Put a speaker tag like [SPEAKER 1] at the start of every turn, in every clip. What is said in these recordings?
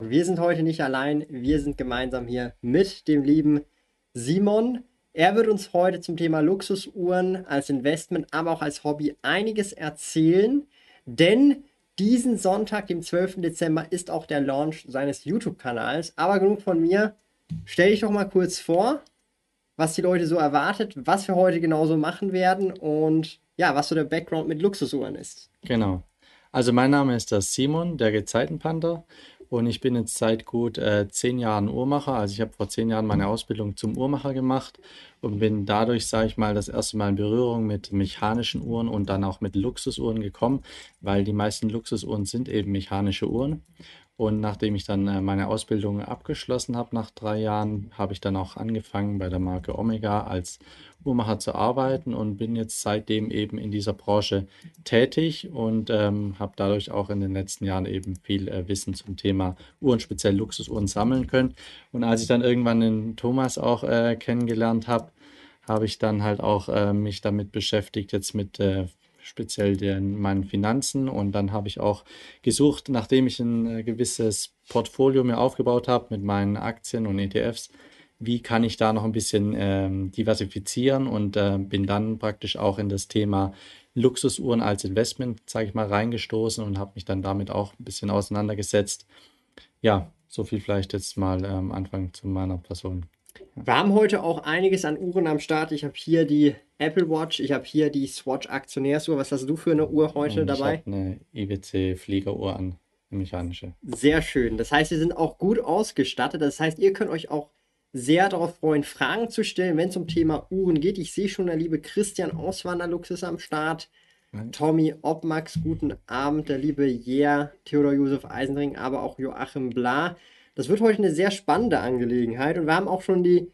[SPEAKER 1] Wir sind heute nicht allein, wir sind gemeinsam hier mit dem lieben Simon. Er wird uns heute zum Thema Luxusuhren als Investment, aber auch als Hobby einiges erzählen, denn diesen Sonntag, dem 12. Dezember, ist auch der Launch seines YouTube-Kanals. Aber genug von mir. Stell dich doch mal kurz vor, was die Leute so erwartet, was wir heute genauso machen werden und ja, was so der Background mit Luxusuhren ist.
[SPEAKER 2] Genau. Also mein Name ist der Simon, der Gezeitenpanther und ich bin jetzt seit gut äh, zehn Jahren Uhrmacher. Also ich habe vor zehn Jahren meine Ausbildung zum Uhrmacher gemacht und bin dadurch, sage ich mal, das erste Mal in Berührung mit mechanischen Uhren und dann auch mit Luxusuhren gekommen, weil die meisten Luxusuhren sind eben mechanische Uhren. Und nachdem ich dann äh, meine Ausbildung abgeschlossen habe nach drei Jahren, habe ich dann auch angefangen bei der Marke Omega als Uhrmacher zu arbeiten und bin jetzt seitdem eben in dieser Branche tätig und ähm, habe dadurch auch in den letzten Jahren eben viel äh, Wissen zum Thema Uhren, speziell Luxusuhren sammeln können. Und als ich dann irgendwann den Thomas auch äh, kennengelernt habe, habe ich dann halt auch äh, mich damit beschäftigt, jetzt mit äh, speziell den, meinen Finanzen. Und dann habe ich auch gesucht, nachdem ich ein äh, gewisses Portfolio mir aufgebaut habe mit meinen Aktien und ETFs, wie kann ich da noch ein bisschen ähm, diversifizieren und äh, bin dann praktisch auch in das Thema Luxusuhren als Investment, sage ich mal, reingestoßen und habe mich dann damit auch ein bisschen auseinandergesetzt. Ja, so viel vielleicht jetzt mal am ähm, Anfang zu meiner Person.
[SPEAKER 1] Wir haben heute auch einiges an Uhren am Start. Ich habe hier die Apple Watch, ich habe hier die Swatch Aktionärsuhr. Was hast du für eine Uhr heute
[SPEAKER 2] Und
[SPEAKER 1] dabei?
[SPEAKER 2] Ich habe eine IWC Fliegeruhr an, eine mechanische.
[SPEAKER 1] Sehr schön. Das heißt, wir sind auch gut ausgestattet. Das heißt, ihr könnt euch auch sehr darauf freuen, Fragen zu stellen, wenn es um Thema Uhren geht. Ich sehe schon, der liebe Christian Auswanderlux ist am Start. Tommy Obmax, guten Abend, der liebe Jer, Theodor Josef Eisenring, aber auch Joachim Bla. Das wird heute eine sehr spannende Angelegenheit und wir haben auch schon die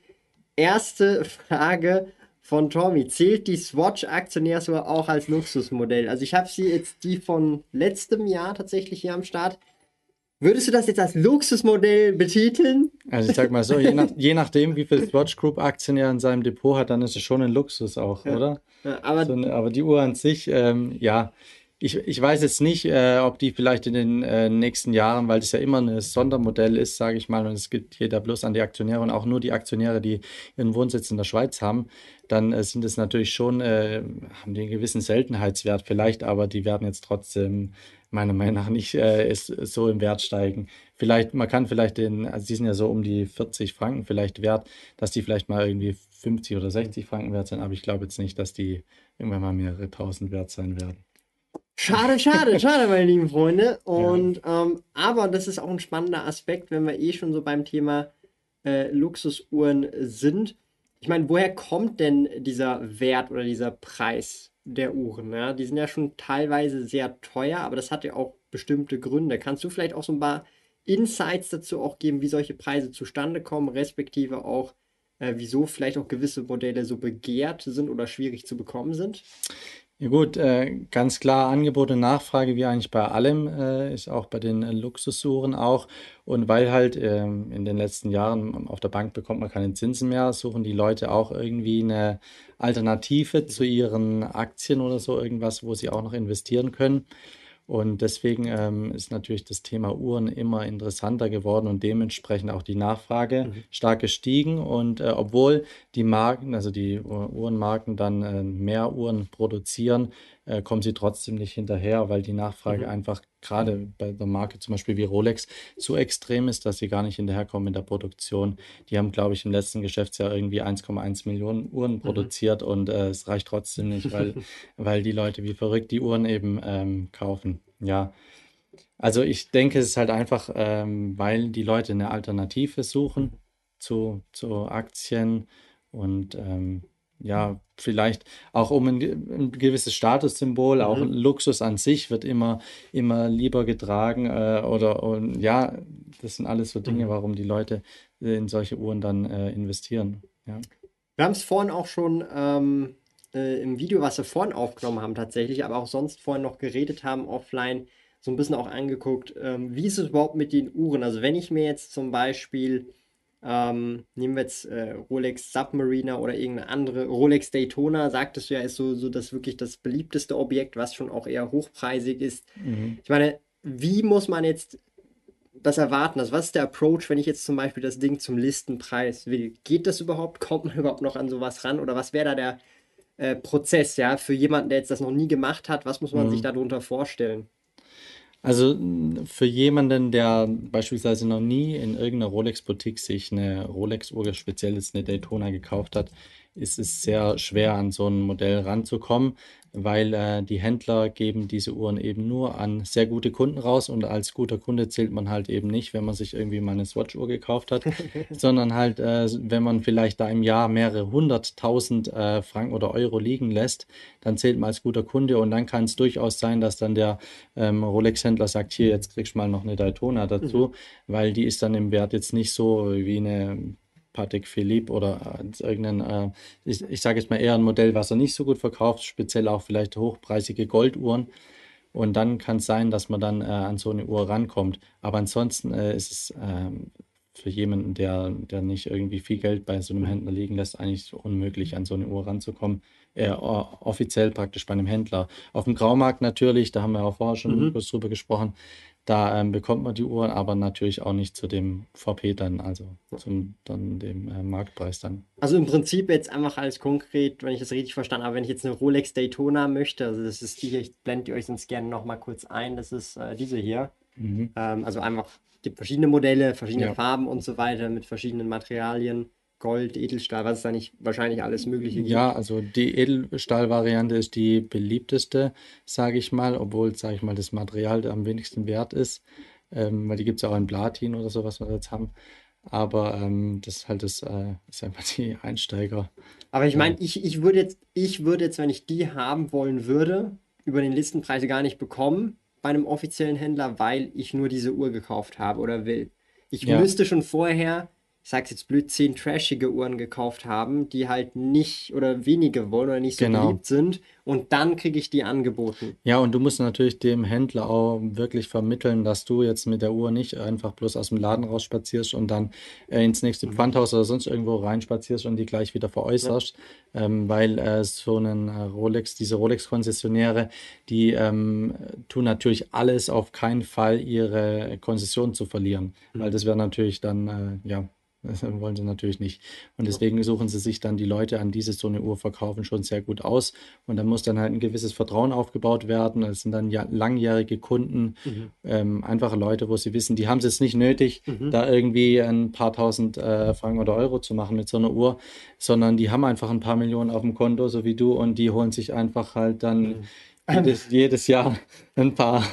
[SPEAKER 1] erste Frage von Tommy. Zählt die Swatch Aktionärsuhr auch als Luxusmodell? Also ich habe sie jetzt die von letztem Jahr tatsächlich hier am Start. Würdest du das jetzt als Luxusmodell betiteln?
[SPEAKER 2] Also ich sag mal so, je, nach, je nachdem, wie viel Swatch Group Aktien er in seinem Depot hat, dann ist es schon ein Luxus auch, ja. oder? Ja, aber, so, aber die Uhr an sich, ähm, ja, ich, ich weiß jetzt nicht, äh, ob die vielleicht in den äh, nächsten Jahren, weil das ja immer ein Sondermodell ist, sage ich mal, und es gibt jeder bloß an die Aktionäre und auch nur die Aktionäre, die ihren Wohnsitz in der Schweiz haben, dann äh, sind es natürlich schon, äh, haben die einen gewissen Seltenheitswert vielleicht, aber die werden jetzt trotzdem meiner Meinung nach nicht äh, ist, so im Wert steigen. Vielleicht, man kann vielleicht den, also die sind ja so um die 40 Franken vielleicht wert, dass die vielleicht mal irgendwie 50 oder 60 Franken wert sind, aber ich glaube jetzt nicht, dass die irgendwann mal mehrere tausend wert sein werden.
[SPEAKER 1] Schade, schade, schade, meine lieben Freunde. Und ja. ähm, aber das ist auch ein spannender Aspekt, wenn wir eh schon so beim Thema äh, Luxusuhren sind. Ich meine, woher kommt denn dieser Wert oder dieser Preis der Uhren? Ja? Die sind ja schon teilweise sehr teuer, aber das hat ja auch bestimmte Gründe. Kannst du vielleicht auch so ein paar Insights dazu auch geben, wie solche Preise zustande kommen, respektive auch, äh, wieso vielleicht auch gewisse Modelle so begehrt sind oder schwierig zu bekommen sind?
[SPEAKER 2] Ja gut, äh, ganz klar Angebot und Nachfrage, wie eigentlich bei allem, äh, ist auch bei den äh, Luxusuhren auch. Und weil halt ähm, in den letzten Jahren auf der Bank bekommt man keine Zinsen mehr, suchen die Leute auch irgendwie eine Alternative zu ihren Aktien oder so, irgendwas, wo sie auch noch investieren können. Und deswegen ähm, ist natürlich das Thema Uhren immer interessanter geworden und dementsprechend auch die Nachfrage mhm. stark gestiegen. Und äh, obwohl die Marken, also die Uhrenmarken dann äh, mehr Uhren produzieren, äh, kommen sie trotzdem nicht hinterher, weil die Nachfrage mhm. einfach gerade bei der Marke zum Beispiel wie Rolex so extrem ist, dass sie gar nicht hinterherkommen in der Produktion. Die haben, glaube ich, im letzten Geschäftsjahr irgendwie 1,1 Millionen Uhren mhm. produziert und äh, es reicht trotzdem nicht, weil, weil die Leute wie verrückt die Uhren eben ähm, kaufen. Ja. Also ich denke, es ist halt einfach, ähm, weil die Leute eine Alternative suchen zu, zu Aktien und ähm, ja, vielleicht auch um ein, ein gewisses Statussymbol, mhm. auch ein Luxus an sich wird immer, immer lieber getragen äh, oder und, ja, das sind alles so Dinge, mhm. warum die Leute in solche Uhren dann äh, investieren. Ja.
[SPEAKER 1] Wir haben es vorhin auch schon ähm, äh, im Video, was wir vorhin aufgenommen haben tatsächlich, aber auch sonst vorhin noch geredet haben offline, so ein bisschen auch angeguckt, ähm, wie ist es überhaupt mit den Uhren? Also wenn ich mir jetzt zum Beispiel ähm, nehmen wir jetzt äh, Rolex Submariner oder irgendeine andere. Rolex Daytona, sagtest du ja, ist so, so das wirklich das beliebteste Objekt, was schon auch eher hochpreisig ist. Mhm. Ich meine, wie muss man jetzt das erwarten? Also, was ist der Approach, wenn ich jetzt zum Beispiel das Ding zum Listenpreis will? Geht das überhaupt? Kommt man überhaupt noch an sowas ran? Oder was wäre da der äh, Prozess, ja, für jemanden, der jetzt das noch nie gemacht hat? Was muss man mhm. sich darunter vorstellen?
[SPEAKER 2] Also für jemanden, der beispielsweise noch nie in irgendeiner Rolex-Boutique sich eine Rolex-Uhr, speziell jetzt eine Daytona gekauft hat, ist es sehr schwer, an so ein Modell ranzukommen weil äh, die Händler geben diese Uhren eben nur an sehr gute Kunden raus und als guter Kunde zählt man halt eben nicht, wenn man sich irgendwie mal eine Swatch-Uhr gekauft hat, sondern halt, äh, wenn man vielleicht da im Jahr mehrere hunderttausend äh, Franken oder Euro liegen lässt, dann zählt man als guter Kunde und dann kann es durchaus sein, dass dann der ähm, Rolex-Händler sagt, hier, jetzt kriegst du mal noch eine Daytona dazu, mhm. weil die ist dann im Wert jetzt nicht so wie eine Patek Philippe oder äh, irgendein, äh, ich, ich sage jetzt mal eher ein Modell, was er nicht so gut verkauft, speziell auch vielleicht hochpreisige Golduhren. Und dann kann es sein, dass man dann äh, an so eine Uhr rankommt. Aber ansonsten äh, ist es ähm, für jemanden, der, der nicht irgendwie viel Geld bei so einem Händler liegen lässt, eigentlich unmöglich, an so eine Uhr ranzukommen. Äh, offiziell praktisch bei einem Händler. Auf dem Graumarkt natürlich, da haben wir auch vorher schon mhm. kurz drüber gesprochen, da ähm, bekommt man die Uhren, aber natürlich auch nicht zu dem VP dann, also zum dann dem äh, Marktpreis dann.
[SPEAKER 1] Also im Prinzip jetzt einfach als konkret, wenn ich das richtig verstanden habe, wenn ich jetzt eine Rolex Daytona möchte, also das ist die hier, ich blende euch sonst gerne nochmal kurz ein, das ist äh, diese hier. Mhm. Ähm, also einfach, es gibt verschiedene Modelle, verschiedene ja. Farben und so weiter mit verschiedenen Materialien. Gold, Edelstahl, was es da nicht wahrscheinlich alles Mögliche
[SPEAKER 2] gibt. Ja, also die Edelstahl-Variante ist die beliebteste, sage ich mal, obwohl, sage ich mal, das Material am wenigsten wert ist, ähm, weil die gibt es ja auch in Platin oder so, was wir jetzt haben. Aber ähm, das ist halt das, äh, ist einfach die Einsteiger.
[SPEAKER 1] Aber ich meine, ich, ich würde jetzt, ich würde jetzt, wenn ich die haben wollen würde, über den Listenpreis gar nicht bekommen bei einem offiziellen Händler, weil ich nur diese Uhr gekauft habe oder will. Ich ja. müsste schon vorher ich sag's jetzt blöd, zehn trashige Uhren gekauft haben, die halt nicht oder wenige wollen oder nicht so genau. beliebt sind. Und dann kriege ich die angeboten.
[SPEAKER 2] Ja, und du musst natürlich dem Händler auch wirklich vermitteln, dass du jetzt mit der Uhr nicht einfach bloß aus dem Laden rausspazierst und dann äh, ins nächste mhm. Pfandhaus oder sonst irgendwo reinspazierst und die gleich wieder veräußerst. Ja. Ähm, weil äh, so ein äh, Rolex, diese Rolex-Konzessionäre, die ähm, tun natürlich alles auf keinen Fall ihre Konzession zu verlieren. Mhm. Weil das wäre natürlich dann, äh, ja, wollen sie natürlich nicht. Und deswegen suchen sie sich dann die Leute an, die so eine Uhr verkaufen, schon sehr gut aus. Und dann muss dann halt ein gewisses Vertrauen aufgebaut werden. Das sind dann ja langjährige Kunden, mhm. ähm, einfache Leute, wo sie wissen, die haben es jetzt nicht nötig, mhm. da irgendwie ein paar tausend äh, Franken oder Euro zu machen mit so einer Uhr, sondern die haben einfach ein paar Millionen auf dem Konto, so wie du, und die holen sich einfach halt dann mhm. jedes, jedes Jahr ein paar.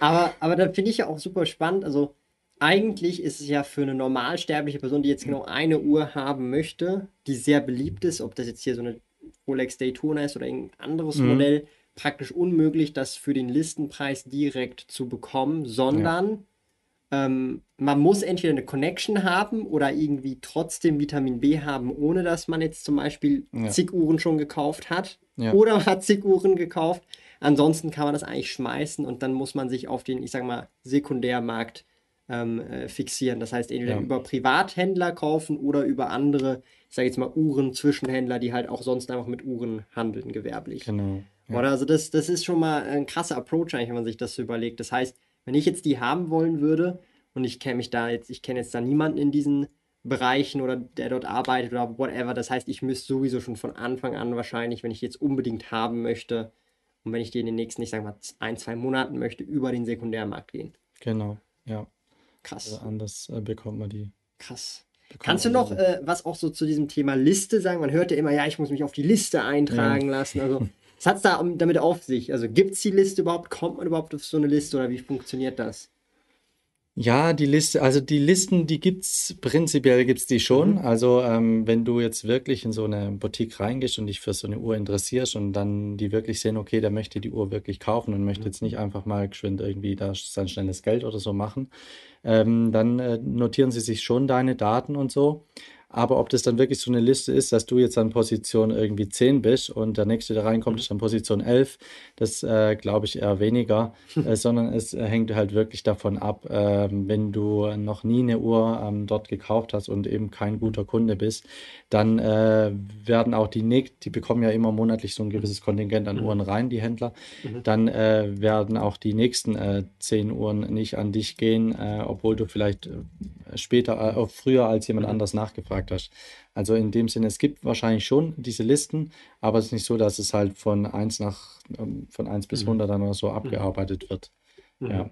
[SPEAKER 1] Aber, aber da finde ich ja auch super spannend. Also eigentlich ist es ja für eine normalsterbliche Person, die jetzt genau eine Uhr haben möchte, die sehr beliebt ist, ob das jetzt hier so eine Rolex Daytona ist oder ein anderes mhm. Modell, praktisch unmöglich, das für den Listenpreis direkt zu bekommen, sondern ja. ähm, man muss entweder eine Connection haben oder irgendwie trotzdem Vitamin B haben, ohne dass man jetzt zum Beispiel ja. zig Uhren schon gekauft hat ja. oder man hat zig Uhren gekauft. Ansonsten kann man das eigentlich schmeißen und dann muss man sich auf den, ich sag mal, Sekundärmarkt ähm, äh, fixieren. Das heißt, entweder ja. über Privathändler kaufen oder über andere, ich sage jetzt mal Uhren, Zwischenhändler, die halt auch sonst einfach mit Uhren handeln, gewerblich. Genau. Ja. Oder also das, das ist schon mal ein krasser Approach eigentlich, wenn man sich das so überlegt. Das heißt, wenn ich jetzt die haben wollen würde und ich kenne mich da jetzt, ich kenne jetzt da niemanden in diesen Bereichen oder der dort arbeitet oder whatever. Das heißt, ich müsste sowieso schon von Anfang an wahrscheinlich, wenn ich jetzt unbedingt haben möchte und wenn ich die in den nächsten, ich sage mal, ein, zwei Monaten möchte, über den Sekundärmarkt gehen.
[SPEAKER 2] Genau, ja. Krass. Also anders äh, bekommt man die.
[SPEAKER 1] Krass. Kannst du noch äh, was auch so zu diesem Thema Liste sagen? Man hört ja immer, ja, ich muss mich auf die Liste eintragen ja. lassen. Also, was hat es da damit auf sich? Also, gibt es die Liste überhaupt? Kommt man überhaupt auf so eine Liste oder wie funktioniert das?
[SPEAKER 2] Ja, die Liste, also die Listen, die gibt's, prinzipiell gibt's die schon.
[SPEAKER 1] Mhm.
[SPEAKER 2] Also ähm, wenn du jetzt wirklich in so eine Boutique reingehst und dich für so eine Uhr interessierst und dann die wirklich sehen, okay, der möchte die Uhr wirklich kaufen und möchte jetzt nicht einfach mal geschwind irgendwie da sein schnelles Geld oder so machen, ähm, dann äh, notieren sie sich schon deine Daten und so. Aber ob das dann wirklich so eine Liste ist, dass du jetzt an Position irgendwie 10 bist und der nächste, der reinkommt, ist an Position 11, das äh, glaube ich eher weniger, äh, sondern es äh, hängt halt wirklich davon ab, ähm, wenn du noch nie eine Uhr ähm, dort gekauft hast und eben kein guter Kunde bist, dann äh, werden auch die nächsten, die bekommen ja immer monatlich so ein gewisses Kontingent an Uhren rein, die Händler, dann äh, werden auch die nächsten äh, 10 Uhren nicht an dich gehen, äh, obwohl du vielleicht äh, später, äh, früher als jemand anders nachgefragt hast. Also in dem Sinne, es gibt wahrscheinlich schon diese Listen, aber es ist nicht so, dass es halt von 1 nach, ähm, von 1 bis 100 dann oder so abgearbeitet wird. Ja.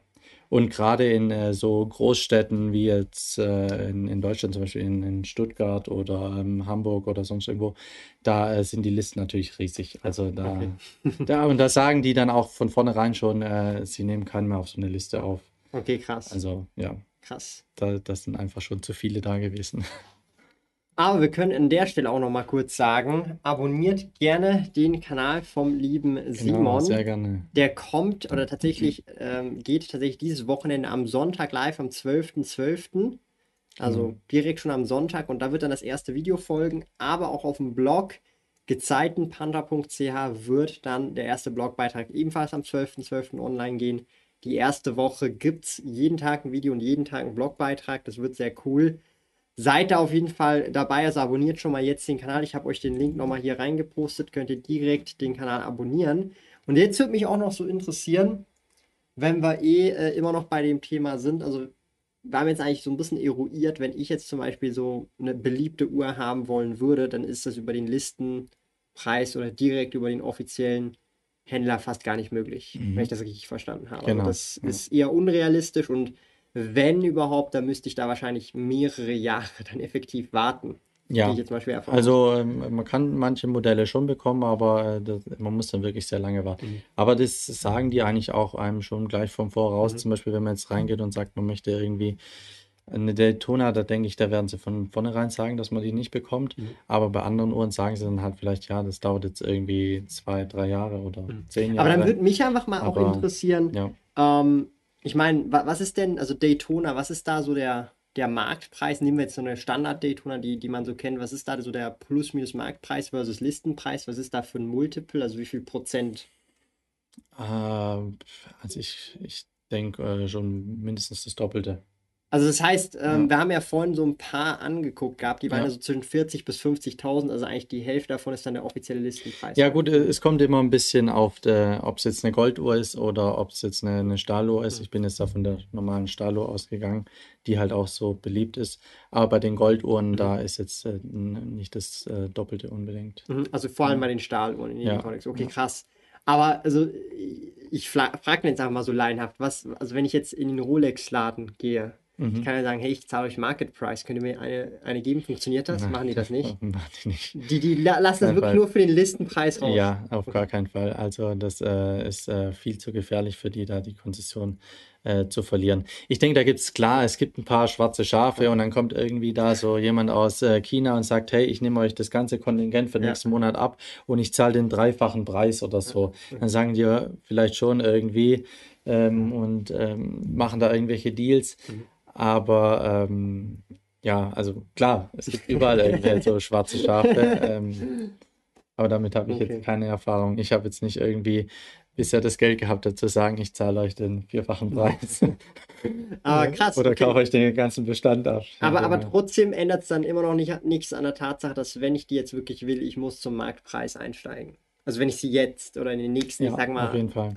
[SPEAKER 2] Und gerade in äh, so Großstädten wie jetzt äh, in, in Deutschland, zum Beispiel in, in Stuttgart oder ähm, Hamburg oder sonst irgendwo, da äh, sind die Listen natürlich riesig. Also da, da, und da sagen die dann auch von vornherein schon, äh, sie nehmen keinen mehr auf so eine Liste auf.
[SPEAKER 1] Okay, krass.
[SPEAKER 2] Also ja,
[SPEAKER 1] Krass.
[SPEAKER 2] da, das sind einfach schon zu viele da gewesen.
[SPEAKER 1] Aber wir können an der Stelle auch noch mal kurz sagen, abonniert gerne den Kanal vom lieben
[SPEAKER 2] Genau,
[SPEAKER 1] Simon.
[SPEAKER 2] sehr gerne.
[SPEAKER 1] Der kommt oder tatsächlich ähm, geht tatsächlich dieses Wochenende am Sonntag live am 12.12. Also direkt schon am Sonntag und da wird dann das erste Video folgen, aber auch auf dem Blog gezeitenpanda.ch wird dann der erste Blogbeitrag ebenfalls am 12.12. online gehen. Die erste Woche gibt es jeden Tag ein Video und jeden Tag einen Blogbeitrag. Das wird sehr cool. Seid da auf jeden Fall dabei, also abonniert schon mal jetzt den Kanal. Ich habe euch den Link nochmal hier reingepostet, könnt ihr direkt den Kanal abonnieren. Und jetzt würde mich auch noch so interessieren, wenn wir eh äh, immer noch bei dem Thema sind, also wir haben jetzt eigentlich so ein bisschen eruiert, wenn ich jetzt zum Beispiel so eine beliebte Uhr haben wollen würde, dann ist das über den Listenpreis oder direkt über den offiziellen Händler fast gar nicht möglich, wenn ich das richtig verstanden habe.
[SPEAKER 2] Genau,
[SPEAKER 1] Also das
[SPEAKER 2] ja.
[SPEAKER 1] ist eher unrealistisch und wenn überhaupt, dann müsste ich da wahrscheinlich mehrere Jahre dann effektiv warten.
[SPEAKER 2] Ja, also ähm, man kann manche Modelle schon bekommen, aber äh, das, man muss dann wirklich sehr lange warten. Aber das sagen die eigentlich auch einem schon gleich vom Voraus. Zum Beispiel, wenn man jetzt reingeht und sagt, man möchte irgendwie eine Daytona, da denke ich, da werden sie von vornherein sagen, dass man die nicht bekommt. Aber bei anderen Uhren sagen sie dann halt vielleicht, ja, das dauert jetzt irgendwie zwei, drei Jahre oder zehn
[SPEAKER 1] Aber
[SPEAKER 2] Jahre.
[SPEAKER 1] dann würde mich einfach mal auch
[SPEAKER 2] Aber,
[SPEAKER 1] interessieren,
[SPEAKER 2] ja.
[SPEAKER 1] ähm, ich meine, wa was ist denn, also Daytona, was ist da so der, der Marktpreis? Nehmen wir jetzt so eine Standard-Daytona, die, die man so kennt, was ist da so der Plus-Minus-Marktpreis versus Listenpreis? Was ist da für ein Multiple? Also wie viel Prozent?
[SPEAKER 2] Äh, also ich, ich denke äh, schon mindestens das Doppelte.
[SPEAKER 1] Also das heißt, ähm,
[SPEAKER 2] Ja.
[SPEAKER 1] wir haben ja vorhin so ein paar angeguckt gehabt, die waren
[SPEAKER 2] Ja.
[SPEAKER 1] ja so zwischen 40 bis 50.000, also eigentlich die Hälfte davon ist dann der offizielle Listenpreis.
[SPEAKER 2] Ja, gut, äh, es kommt immer ein bisschen auf, ob es jetzt eine Golduhr ist oder ob es jetzt eine, eine Stahluhr ist. Ich bin jetzt da von der normalen Stahluhr ausgegangen, die halt auch so beliebt ist. Aber bei den Golduhren, da ist jetzt äh, nicht das äh, Doppelte unbedingt.
[SPEAKER 1] Mhm, Also vor allem bei den Stahluhren in jedem
[SPEAKER 2] Ja,
[SPEAKER 1] Kontext. Okay, krass. Aber also ich frage jetzt einfach mal so laienhaft, was, also wenn ich jetzt in den Rolex-Laden gehe,
[SPEAKER 2] Mhm.
[SPEAKER 1] ich kann ja sagen, hey, ich zahle euch Market Price, könnt ihr mir eine, eine geben? Funktioniert das? Machen die das nicht?
[SPEAKER 2] Machen die nicht.
[SPEAKER 1] Die, die la lassen das
[SPEAKER 2] Nein,
[SPEAKER 1] wirklich
[SPEAKER 2] weil-
[SPEAKER 1] nur für den Listenpreis raus.
[SPEAKER 2] Ja, auf gar keinen Fall. Also das äh, ist äh, viel zu gefährlich für die, da die Konzession äh, zu verlieren. Ich denke, da gibt es klar, es gibt ein paar schwarze Schafe und dann kommt irgendwie da so jemand aus äh, China und sagt, hey, ich nehme euch das ganze Kontingent für
[SPEAKER 1] Ja.
[SPEAKER 2] nächsten Monat ab und ich zahle den dreifachen Preis oder so. Dann sagen die ja vielleicht schon irgendwie ähm, und ähm, machen da irgendwelche Deals. Aber ähm, ja, also klar, es gibt überall irgendwelche so schwarze Schafe. Ähm, aber damit habe ich
[SPEAKER 1] Okay.
[SPEAKER 2] jetzt keine Erfahrung. Ich habe jetzt nicht irgendwie bisher das Geld gehabt, dazu sagen, ich zahle euch den vierfachen Preis.
[SPEAKER 1] Aber krass.
[SPEAKER 2] Oder
[SPEAKER 1] okay.
[SPEAKER 2] kaufe euch den ganzen Bestand ab.
[SPEAKER 1] Aber, aber trotzdem ändert es dann immer noch nicht, nichts an der Tatsache, dass wenn ich die jetzt wirklich will, ich muss zum Marktpreis einsteigen. Also wenn ich sie jetzt oder in den nächsten, ich
[SPEAKER 2] Ja,
[SPEAKER 1] sag
[SPEAKER 2] auf
[SPEAKER 1] mal,
[SPEAKER 2] jeden Fall.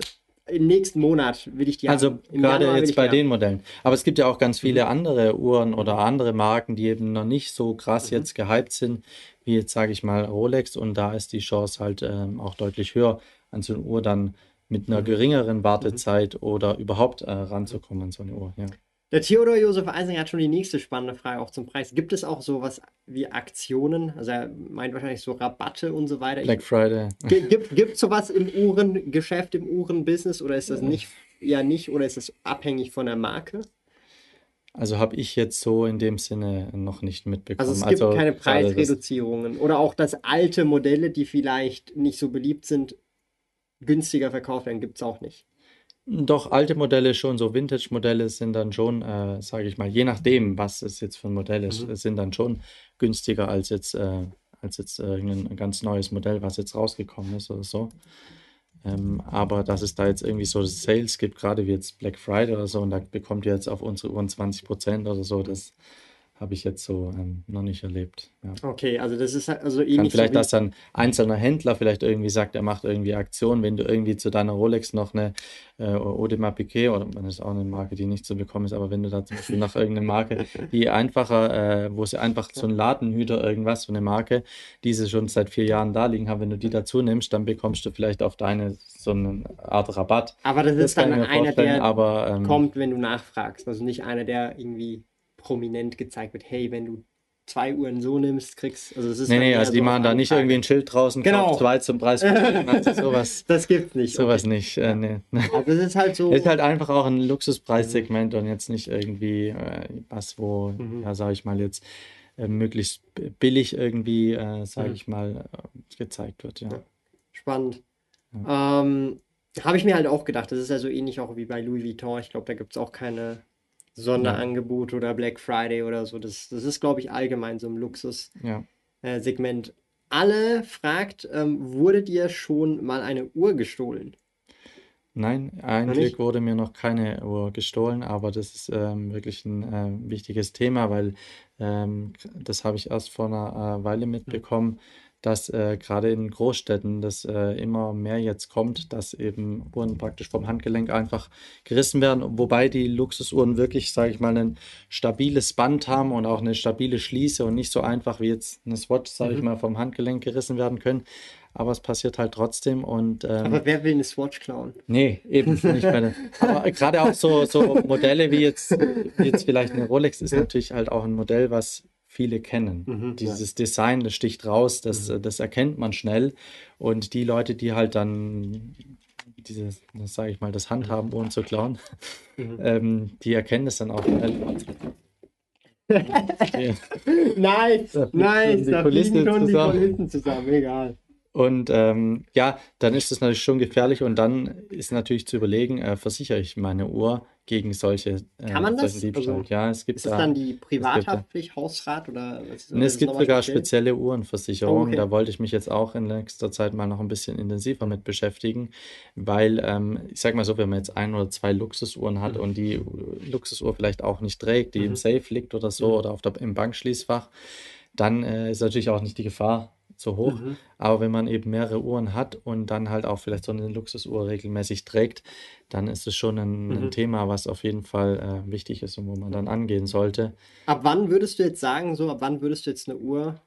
[SPEAKER 1] im nächsten Monat will ich die
[SPEAKER 2] Also
[SPEAKER 1] haben. Im
[SPEAKER 2] gerade
[SPEAKER 1] Januar
[SPEAKER 2] jetzt
[SPEAKER 1] ich
[SPEAKER 2] bei den Modellen. Aber es gibt ja auch ganz viele
[SPEAKER 1] Mhm.
[SPEAKER 2] andere Uhren oder andere Marken, die eben noch nicht so krass
[SPEAKER 1] Mhm.
[SPEAKER 2] jetzt gehypt sind, wie jetzt sage ich mal Rolex. Und da ist die Chance halt ähm, auch deutlich höher, an so eine Uhr dann mit
[SPEAKER 1] Mhm.
[SPEAKER 2] einer geringeren Wartezeit oder überhaupt äh, ranzukommen an so eine Uhr. Ja.
[SPEAKER 1] Der Theodor Josef Eisinger hat schon die nächste spannende Frage auch zum Preis. Gibt es auch sowas wie Aktionen? Also er meint wahrscheinlich so Rabatte und so weiter.
[SPEAKER 2] Black Friday.
[SPEAKER 1] Gi- Gibt gibt sowas im Uhrengeschäft, im Uhrenbusiness oder ist das nicht, ja nicht, oder ist das abhängig von der Marke?
[SPEAKER 2] Also habe ich jetzt so in dem Sinne noch nicht mitbekommen.
[SPEAKER 1] Also es gibt
[SPEAKER 2] Also
[SPEAKER 1] keine Preisreduzierungen oder auch, dass alte Modelle, die vielleicht nicht so beliebt sind, günstiger verkauft werden, gibt es auch nicht.
[SPEAKER 2] Doch, alte Modelle schon, so Vintage-Modelle sind dann schon, äh, sage ich mal, je nachdem, was es jetzt für ein Modell ist,
[SPEAKER 1] Mhm.
[SPEAKER 2] sind dann schon günstiger als jetzt, äh, als jetzt äh, irgendein ganz neues Modell, was jetzt rausgekommen ist oder so. Ähm, aber dass es da jetzt irgendwie so Sales gibt, gerade wie jetzt Black Friday oder so, und da bekommt ihr jetzt auf unsere Uhren 20% oder so, das habe ich jetzt so ähm, noch nicht erlebt. Ja.
[SPEAKER 1] Okay, also das ist halt also
[SPEAKER 2] Kann
[SPEAKER 1] ähnlich
[SPEAKER 2] vielleicht,
[SPEAKER 1] so
[SPEAKER 2] dass dann einzelner Händler vielleicht irgendwie sagt, er macht irgendwie Aktion, wenn du irgendwie zu deiner Rolex noch eine äh, Audemars Piguet oder das ist auch eine Marke, die nicht zu bekommen ist, aber wenn du da zum Beispiel nach irgendeiner Marke, die einfacher, äh, wo sie einfach so ein Ladenhüter irgendwas, so eine Marke, die sie schon seit vier Jahren da liegen haben, wenn du die dazu nimmst, dann bekommst du vielleicht auf deine so eine Art Rabatt.
[SPEAKER 1] Aber das
[SPEAKER 2] Das
[SPEAKER 1] ist
[SPEAKER 2] kann
[SPEAKER 1] dann einer, der
[SPEAKER 2] aber ähm,
[SPEAKER 1] kommt, wenn du nachfragst. Also nicht einer, der irgendwie prominent gezeigt wird, hey, wenn du zwei Uhren so nimmst, kriegst. Also es ist
[SPEAKER 2] nee, nee, also die
[SPEAKER 1] so
[SPEAKER 2] machen da nicht irgendwie ein Schild draußen,
[SPEAKER 1] Genau.
[SPEAKER 2] zwei zum Preis also sowas,
[SPEAKER 1] Das gibt's nicht.
[SPEAKER 2] sowas nicht. Äh, nee.
[SPEAKER 1] Also es ist halt so.
[SPEAKER 2] Es ist halt einfach auch ein Luxuspreissegment und jetzt nicht irgendwie äh, was, wo,
[SPEAKER 1] Mhm.
[SPEAKER 2] ja, sage ich mal, jetzt äh, möglichst billig irgendwie, äh, sage
[SPEAKER 1] Mhm.
[SPEAKER 2] ich mal, äh, gezeigt wird. Ja.
[SPEAKER 1] Ja. Spannend. Ähm, habe ich mir halt auch gedacht, das ist ja so ähnlich auch wie bei Louis Vuitton. Ich glaube, da gibt es auch keine Sonderangebote oder Black Friday oder so. Das, das ist, glaube ich, allgemein so im
[SPEAKER 2] ja.
[SPEAKER 1] Luxus-Segment. Alle fragt, ähm, wurde dir schon mal eine Uhr gestohlen?
[SPEAKER 2] Nein, ein
[SPEAKER 1] nicht?
[SPEAKER 2] wurde mir noch keine Uhr gestohlen, aber das ist ähm, wirklich ein äh, wichtiges Thema, weil ähm, das habe ich erst vor einer äh, Weile mitbekommen, dass äh, gerade in Großstädten das äh, immer mehr jetzt kommt, dass eben Uhren praktisch vom Handgelenk einfach gerissen werden, wobei die Luxusuhren wirklich, sage ich mal, ein stabiles Band haben und auch eine stabile Schließe und nicht so einfach wie jetzt eine Swatch, sage ich
[SPEAKER 1] Mhm.
[SPEAKER 2] mal, vom Handgelenk gerissen werden können. Aber es passiert halt trotzdem und ähm,
[SPEAKER 1] Aber wer will eine Swatch klauen?
[SPEAKER 2] Nee, eben nicht bei der, Aber gerade auch so, so Modelle wie jetzt, wie jetzt vielleicht eine Rolex ist natürlich halt auch ein Modell, was viele kennen.
[SPEAKER 1] Mhm,
[SPEAKER 2] Dieses Design, das sticht raus, das, das erkennt man schnell. Und die Leute, die halt dann dieses, das sage ich mal, das Handhaben, Uhren zu klauen,
[SPEAKER 1] Mhm.
[SPEAKER 2] ähm, die erkennen das dann auch schnell.
[SPEAKER 1] Nice, nice,
[SPEAKER 2] die
[SPEAKER 1] da fliegen schon die. Kulissen zusammen, egal.
[SPEAKER 2] Und ähm, ja, dann ist das natürlich schon gefährlich und dann ist natürlich zu überlegen, äh, versichere ich meine Uhr gegen solche äh,
[SPEAKER 1] Kann man das?
[SPEAKER 2] Diebstahl?
[SPEAKER 1] Also,
[SPEAKER 2] ja, es gibt
[SPEAKER 1] Ist das
[SPEAKER 2] da,
[SPEAKER 1] dann die Privathaftpflicht, Hausrat oder was ist
[SPEAKER 2] Nee, es gibt sogar
[SPEAKER 1] speziell?
[SPEAKER 2] spezielle Uhrenversicherungen.
[SPEAKER 1] Oh, okay.
[SPEAKER 2] Da wollte ich mich jetzt auch in nächster Zeit mal noch ein bisschen intensiver mit beschäftigen, weil ähm, ich sag mal so, wenn man jetzt ein oder zwei Luxusuhren hat
[SPEAKER 1] Mhm.
[SPEAKER 2] und die Luxusuhr vielleicht auch nicht trägt, die
[SPEAKER 1] Mhm.
[SPEAKER 2] im Safe liegt oder so
[SPEAKER 1] Mhm.
[SPEAKER 2] oder auf der, im Bankschließfach, dann äh, ist natürlich auch nicht die Gefahr so hoch.
[SPEAKER 1] Mhm.
[SPEAKER 2] Aber wenn man eben mehrere Uhren hat und dann halt auch vielleicht so eine Luxusuhr regelmäßig trägt, dann ist es schon ein,
[SPEAKER 1] Mhm.
[SPEAKER 2] ein Thema, was auf jeden Fall äh, wichtig ist und wo man dann angehen sollte.
[SPEAKER 1] Ab wann würdest du jetzt sagen, so, ab wann würdest du jetzt eine Uhr,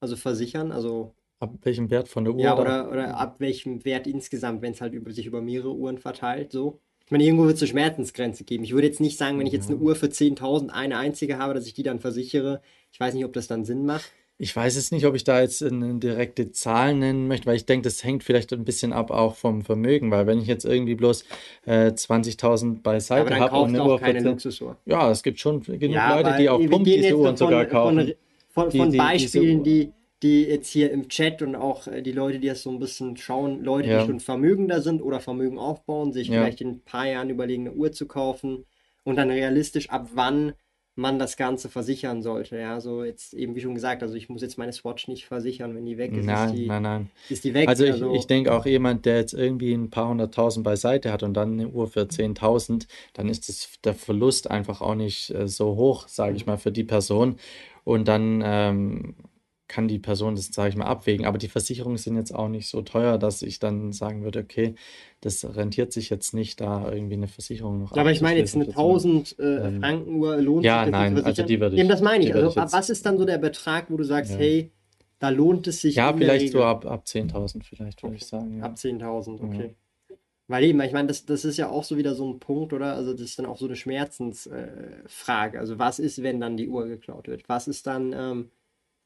[SPEAKER 1] also versichern, also,
[SPEAKER 2] Ab welchem Wert von der Uhr
[SPEAKER 1] ja, oder, oder ab welchem Wert insgesamt, wenn es halt über, sich über mehrere Uhren verteilt, so? Ich meine, irgendwo wird es eine Schmerzensgrenze geben. Ich würde jetzt nicht sagen, wenn ich jetzt eine Uhr für 10.000 eine einzige habe, dass ich die dann versichere. Ich weiß nicht, ob das dann Sinn macht.
[SPEAKER 2] Ich weiß jetzt nicht, ob ich da jetzt eine direkte Zahl nennen möchte, weil ich denke, das hängt vielleicht ein bisschen ab auch vom Vermögen, weil wenn ich jetzt irgendwie bloß äh, 20.000
[SPEAKER 1] Aber
[SPEAKER 2] beiseite habe und eine
[SPEAKER 1] auch
[SPEAKER 2] Uhr
[SPEAKER 1] keine
[SPEAKER 2] 10
[SPEAKER 1] Luxusuhr.
[SPEAKER 2] Ja, es gibt schon genug
[SPEAKER 1] Ja,
[SPEAKER 2] Leute, die
[SPEAKER 1] wir
[SPEAKER 2] Pump diese Uhren sogar kaufen.
[SPEAKER 1] Von, von, von
[SPEAKER 2] die-
[SPEAKER 1] Beispielen, die, die jetzt hier im Chat und auch äh, die Leute, die das so ein bisschen schauen, Leute,
[SPEAKER 2] Ja.
[SPEAKER 1] die schon vermögender sind oder Vermögen aufbauen, sich
[SPEAKER 2] Ja.
[SPEAKER 1] vielleicht in ein paar Jahren überlegen, eine Uhr zu kaufen und dann realistisch, ab wann man das Ganze versichern sollte. Ja, so jetzt eben wie schon gesagt, also ich muss jetzt meine Swatch nicht versichern, wenn die weg ist, ist
[SPEAKER 2] Nein,
[SPEAKER 1] die,
[SPEAKER 2] nein, nein.
[SPEAKER 1] ist die weg.
[SPEAKER 2] Also ich,
[SPEAKER 1] Also,
[SPEAKER 2] ich denke auch jemand, der jetzt irgendwie ein paar hunderttausend beiseite hat und dann eine Uhr für 10.000, dann ist das, der Verlust einfach auch nicht äh, so hoch, sage ich mal, für die Person. Und dann ähm, kann die Person das, sage ich mal, abwägen. Aber die Versicherungen sind jetzt auch nicht so teuer, dass ich dann sagen würde, okay, das rentiert sich jetzt nicht, da irgendwie eine Versicherung noch
[SPEAKER 1] aber ich meine jetzt eine
[SPEAKER 2] abzuschließen.
[SPEAKER 1] 1000 äh,
[SPEAKER 2] Ähm,
[SPEAKER 1] Franken Uhr lohnt
[SPEAKER 2] ja,
[SPEAKER 1] sich das
[SPEAKER 2] nein, also die würde ich-
[SPEAKER 1] Eben das meine ich. Also
[SPEAKER 2] ich
[SPEAKER 1] was ist dann so der Betrag, wo du sagst,
[SPEAKER 2] Ja.
[SPEAKER 1] hey, da lohnt es sich
[SPEAKER 2] Ja, vielleicht so ab, ab 10.000 vielleicht, würde ich sagen. Ja.
[SPEAKER 1] Ab 10.000,
[SPEAKER 2] Ja.
[SPEAKER 1] okay. Weil eben, ich meine, das, das ist ja auch so wieder so ein Punkt, oder? Also das ist dann auch so eine Schmerzensfrage. Äh, also was ist, wenn dann die Uhr geklaut wird? Was ist dann ähm,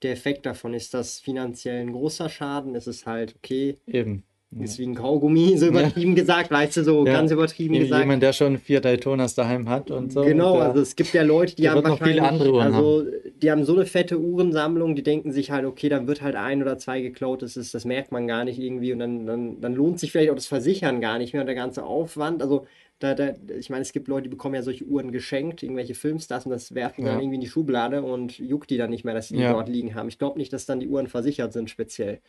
[SPEAKER 1] der Effekt davon? Ist das finanziell ein großer Schaden? Ist es halt, okay,
[SPEAKER 2] Eben.
[SPEAKER 1] Ist wie ein Kaugummi, so übertrieben gesagt, weißt du, so
[SPEAKER 2] Ja.
[SPEAKER 1] ganz übertrieben
[SPEAKER 2] Jem-
[SPEAKER 1] gesagt.
[SPEAKER 2] Jemand, der schon vier Daytonas daheim hat und so.
[SPEAKER 1] Genau,
[SPEAKER 2] und,
[SPEAKER 1] also es gibt ja Leute, die haben
[SPEAKER 2] wird noch viele
[SPEAKER 1] wahrscheinlich,
[SPEAKER 2] andere Uhren
[SPEAKER 1] also die haben so eine fette Uhrensammlung, die denken sich halt, okay, dann wird halt ein oder zwei geklaut, das ist, das merkt man gar nicht irgendwie und dann, dann, dann lohnt sich vielleicht auch das Versichern gar nicht mehr und der ganze Aufwand. Also da, da, ich meine, es gibt Leute, die bekommen ja solche Uhren geschenkt, irgendwelche Filmstars und das werfen die
[SPEAKER 2] Ja.
[SPEAKER 1] dann irgendwie in die Schublade und juckt die dann nicht mehr, dass sie die
[SPEAKER 2] Ja.
[SPEAKER 1] dort liegen haben. Ich glaube nicht, dass dann die Uhren versichert sind speziell.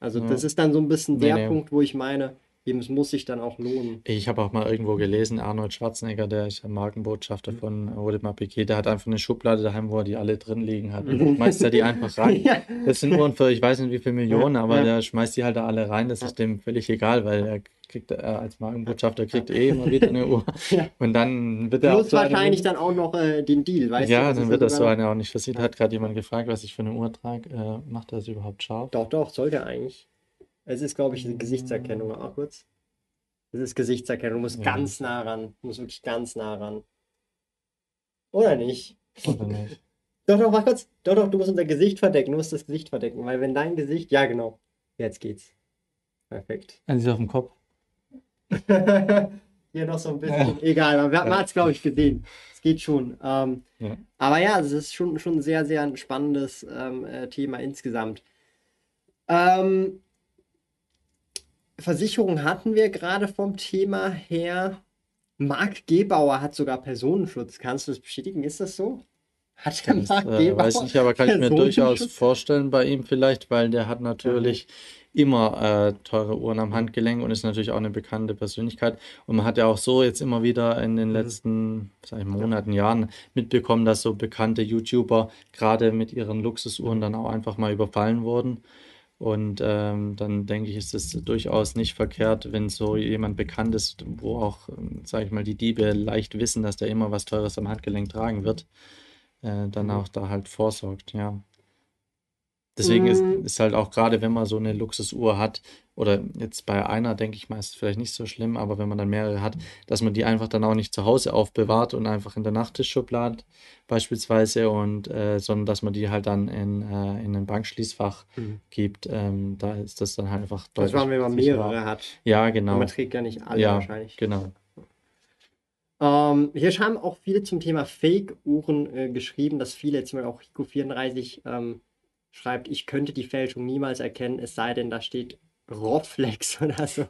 [SPEAKER 1] Also
[SPEAKER 2] Ja.
[SPEAKER 1] das ist dann so ein bisschen
[SPEAKER 2] Nee,
[SPEAKER 1] der
[SPEAKER 2] nee.
[SPEAKER 1] Punkt, wo ich meine, eben es muss sich dann auch lohnen.
[SPEAKER 2] Ich habe auch mal irgendwo gelesen, Arnold Schwarzenegger, der ist ja Markenbotschafter
[SPEAKER 1] Mhm.
[SPEAKER 2] von Audemars Piguet, der hat einfach eine Schublade daheim, wo er die alle drin liegen hat. Und schmeißt er die einfach rein.
[SPEAKER 1] Ja.
[SPEAKER 2] Das sind Uhren für, ich weiß nicht wie viele Millionen,
[SPEAKER 1] Ja,
[SPEAKER 2] aber
[SPEAKER 1] ja.
[SPEAKER 2] der schmeißt die halt da alle rein. Das ist dem völlig egal, weil er kriegt, er als Markenbotschafter kriegt eh immer wieder eine Uhr.
[SPEAKER 1] Ja.
[SPEAKER 2] Und dann wird er
[SPEAKER 1] Plus
[SPEAKER 2] so
[SPEAKER 1] wahrscheinlich dann auch noch äh, den Deal, weißt du?
[SPEAKER 2] Ja,
[SPEAKER 1] Das
[SPEAKER 2] dann wird das so eine auch nicht versichert. Hat gerade jemand gefragt, was ich für eine Uhr trage. Äh, macht er das überhaupt scharf?
[SPEAKER 1] Doch, doch, sollte eigentlich. Es ist, glaube ich, eine Gesichtserkennung. Auch kurz. Es ist Gesichtserkennung. Du musst
[SPEAKER 2] Ja.
[SPEAKER 1] ganz nah ran. Du musst wirklich ganz nah ran. Oder nicht?
[SPEAKER 2] Oder nicht?
[SPEAKER 1] Doch, doch, warte kurz. Doch, doch, du musst unser Gesicht verdecken. Du musst das Gesicht verdecken. Weil wenn dein Gesicht. Ja, genau. Jetzt geht's. Perfekt.
[SPEAKER 2] Also ist auf dem Kopf.
[SPEAKER 1] Hier noch so ein bisschen. Egal, aber man hat es, glaube ich, gesehen. Es geht schon. Ähm,
[SPEAKER 2] Ja.
[SPEAKER 1] Aber ja, es ist schon, schon ein sehr, sehr ein spannendes ähm, äh, Thema insgesamt. Ähm, Versicherung hatten wir gerade vom Thema her. Marc Gebauer hat sogar Personenschutz. Kannst du das bestätigen? Ist das so? Hat der Marc
[SPEAKER 2] äh,
[SPEAKER 1] Gebauer
[SPEAKER 2] weiß nicht, aber kann ich mir durchaus vorstellen bei ihm vielleicht, weil der hat natürlich immer äh, teure Uhren am Handgelenk und ist natürlich auch eine bekannte Persönlichkeit. Und man hat ja auch so jetzt immer wieder in
[SPEAKER 1] Mhm.
[SPEAKER 2] den letzten, sag ich, Monaten, Jahren mitbekommen, dass so bekannte YouTuber gerade mit ihren Luxusuhren dann auch einfach mal überfallen wurden. Und ähm, dann denke ich, ist es durchaus nicht verkehrt, wenn so jemand bekannt ist, wo auch, ähm, sag ich mal, die Diebe leicht wissen, dass der immer was Teures am Handgelenk tragen wird, äh, dann
[SPEAKER 1] Mhm.
[SPEAKER 2] auch da halt vorsorgt, ja. Deswegen ist,
[SPEAKER 1] Mm.
[SPEAKER 2] ist halt auch gerade, wenn man so eine Luxusuhr hat, oder jetzt bei einer, denke ich mal, ist es vielleicht nicht so schlimm, aber wenn man dann mehrere hat, dass man die einfach dann auch nicht zu Hause aufbewahrt und einfach in der Nachttischschublade beispielsweise und äh, sondern dass man die halt dann in, äh, in ein Bankschließfach
[SPEAKER 1] Mhm.
[SPEAKER 2] gibt. Ähm, da ist das dann halt einfach
[SPEAKER 1] Das
[SPEAKER 2] deutlich
[SPEAKER 1] waren, wenn man
[SPEAKER 2] sicherer.
[SPEAKER 1] mehrere hat.
[SPEAKER 2] Ja, genau.
[SPEAKER 1] Man trägt ja nicht alle
[SPEAKER 2] Ja,
[SPEAKER 1] wahrscheinlich.
[SPEAKER 2] genau.
[SPEAKER 1] Ähm, hier haben auch viele zum Thema Fake-Uhren äh, geschrieben, dass viele, jetzt mal auch Rico34 ähm, schreibt, ich könnte die Fälschung niemals erkennen, es sei denn, da steht Roflex oder so.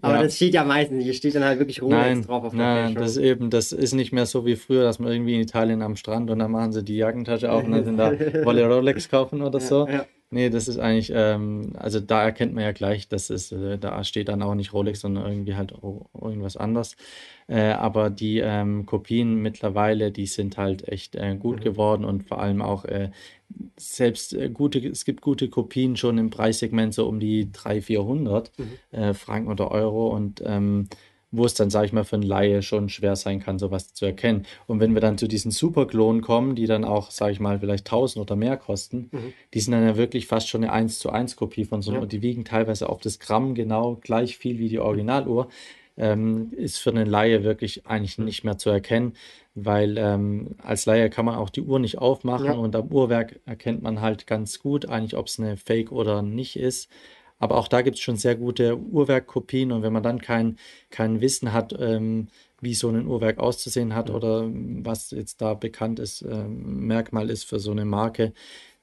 [SPEAKER 1] Aber
[SPEAKER 2] Ja.
[SPEAKER 1] das steht ja meistens, nicht. hier steht dann halt wirklich Rolex
[SPEAKER 2] Nein,
[SPEAKER 1] drauf auf der
[SPEAKER 2] nein,
[SPEAKER 1] Fälschung.
[SPEAKER 2] das ist eben, das ist nicht mehr so wie früher, dass man irgendwie in Italien am Strand und dann machen sie die Jackentasche auf und dann sind da Wolle Rolex kaufen oder so.
[SPEAKER 1] Ja, ja.
[SPEAKER 2] Nee, das ist eigentlich, ähm, also da erkennt man ja gleich, dass es, äh, da steht dann auch nicht Rolex, sondern irgendwie halt o- irgendwas anderes. Äh, aber die ähm, Kopien mittlerweile, die sind halt echt äh, gut
[SPEAKER 1] Mhm.
[SPEAKER 2] geworden und vor allem auch äh, selbst äh, gute, es gibt gute Kopien schon im Preissegment so um die 300, 400
[SPEAKER 1] Mhm.
[SPEAKER 2] äh, Franken oder Euro und ähm, wo es dann, sage ich mal, für einen Laie schon schwer sein kann, sowas zu erkennen. Und wenn wir dann zu diesen Superklonen kommen, die dann auch, sage ich mal, vielleicht 1000 oder mehr kosten,
[SPEAKER 1] Mhm.
[SPEAKER 2] die sind dann ja wirklich fast schon eine 1 zu 1 Kopie von so einer
[SPEAKER 1] Ja.
[SPEAKER 2] Uhr. Die wiegen teilweise auf das Gramm genau gleich viel wie die Originaluhr. Ähm, ist für einen Laie wirklich eigentlich nicht mehr zu erkennen, weil ähm, als Laie kann man auch die Uhr nicht aufmachen
[SPEAKER 1] Ja.
[SPEAKER 2] und am Uhrwerk erkennt man halt ganz gut eigentlich, ob es eine Fake oder nicht ist. Aber auch da gibt es schon sehr gute Uhrwerkkopien und wenn man dann kein, kein Wissen hat, ähm, wie so ein Uhrwerk auszusehen hat oder was jetzt da bekannt ist, ähm, Merkmal ist für so eine Marke,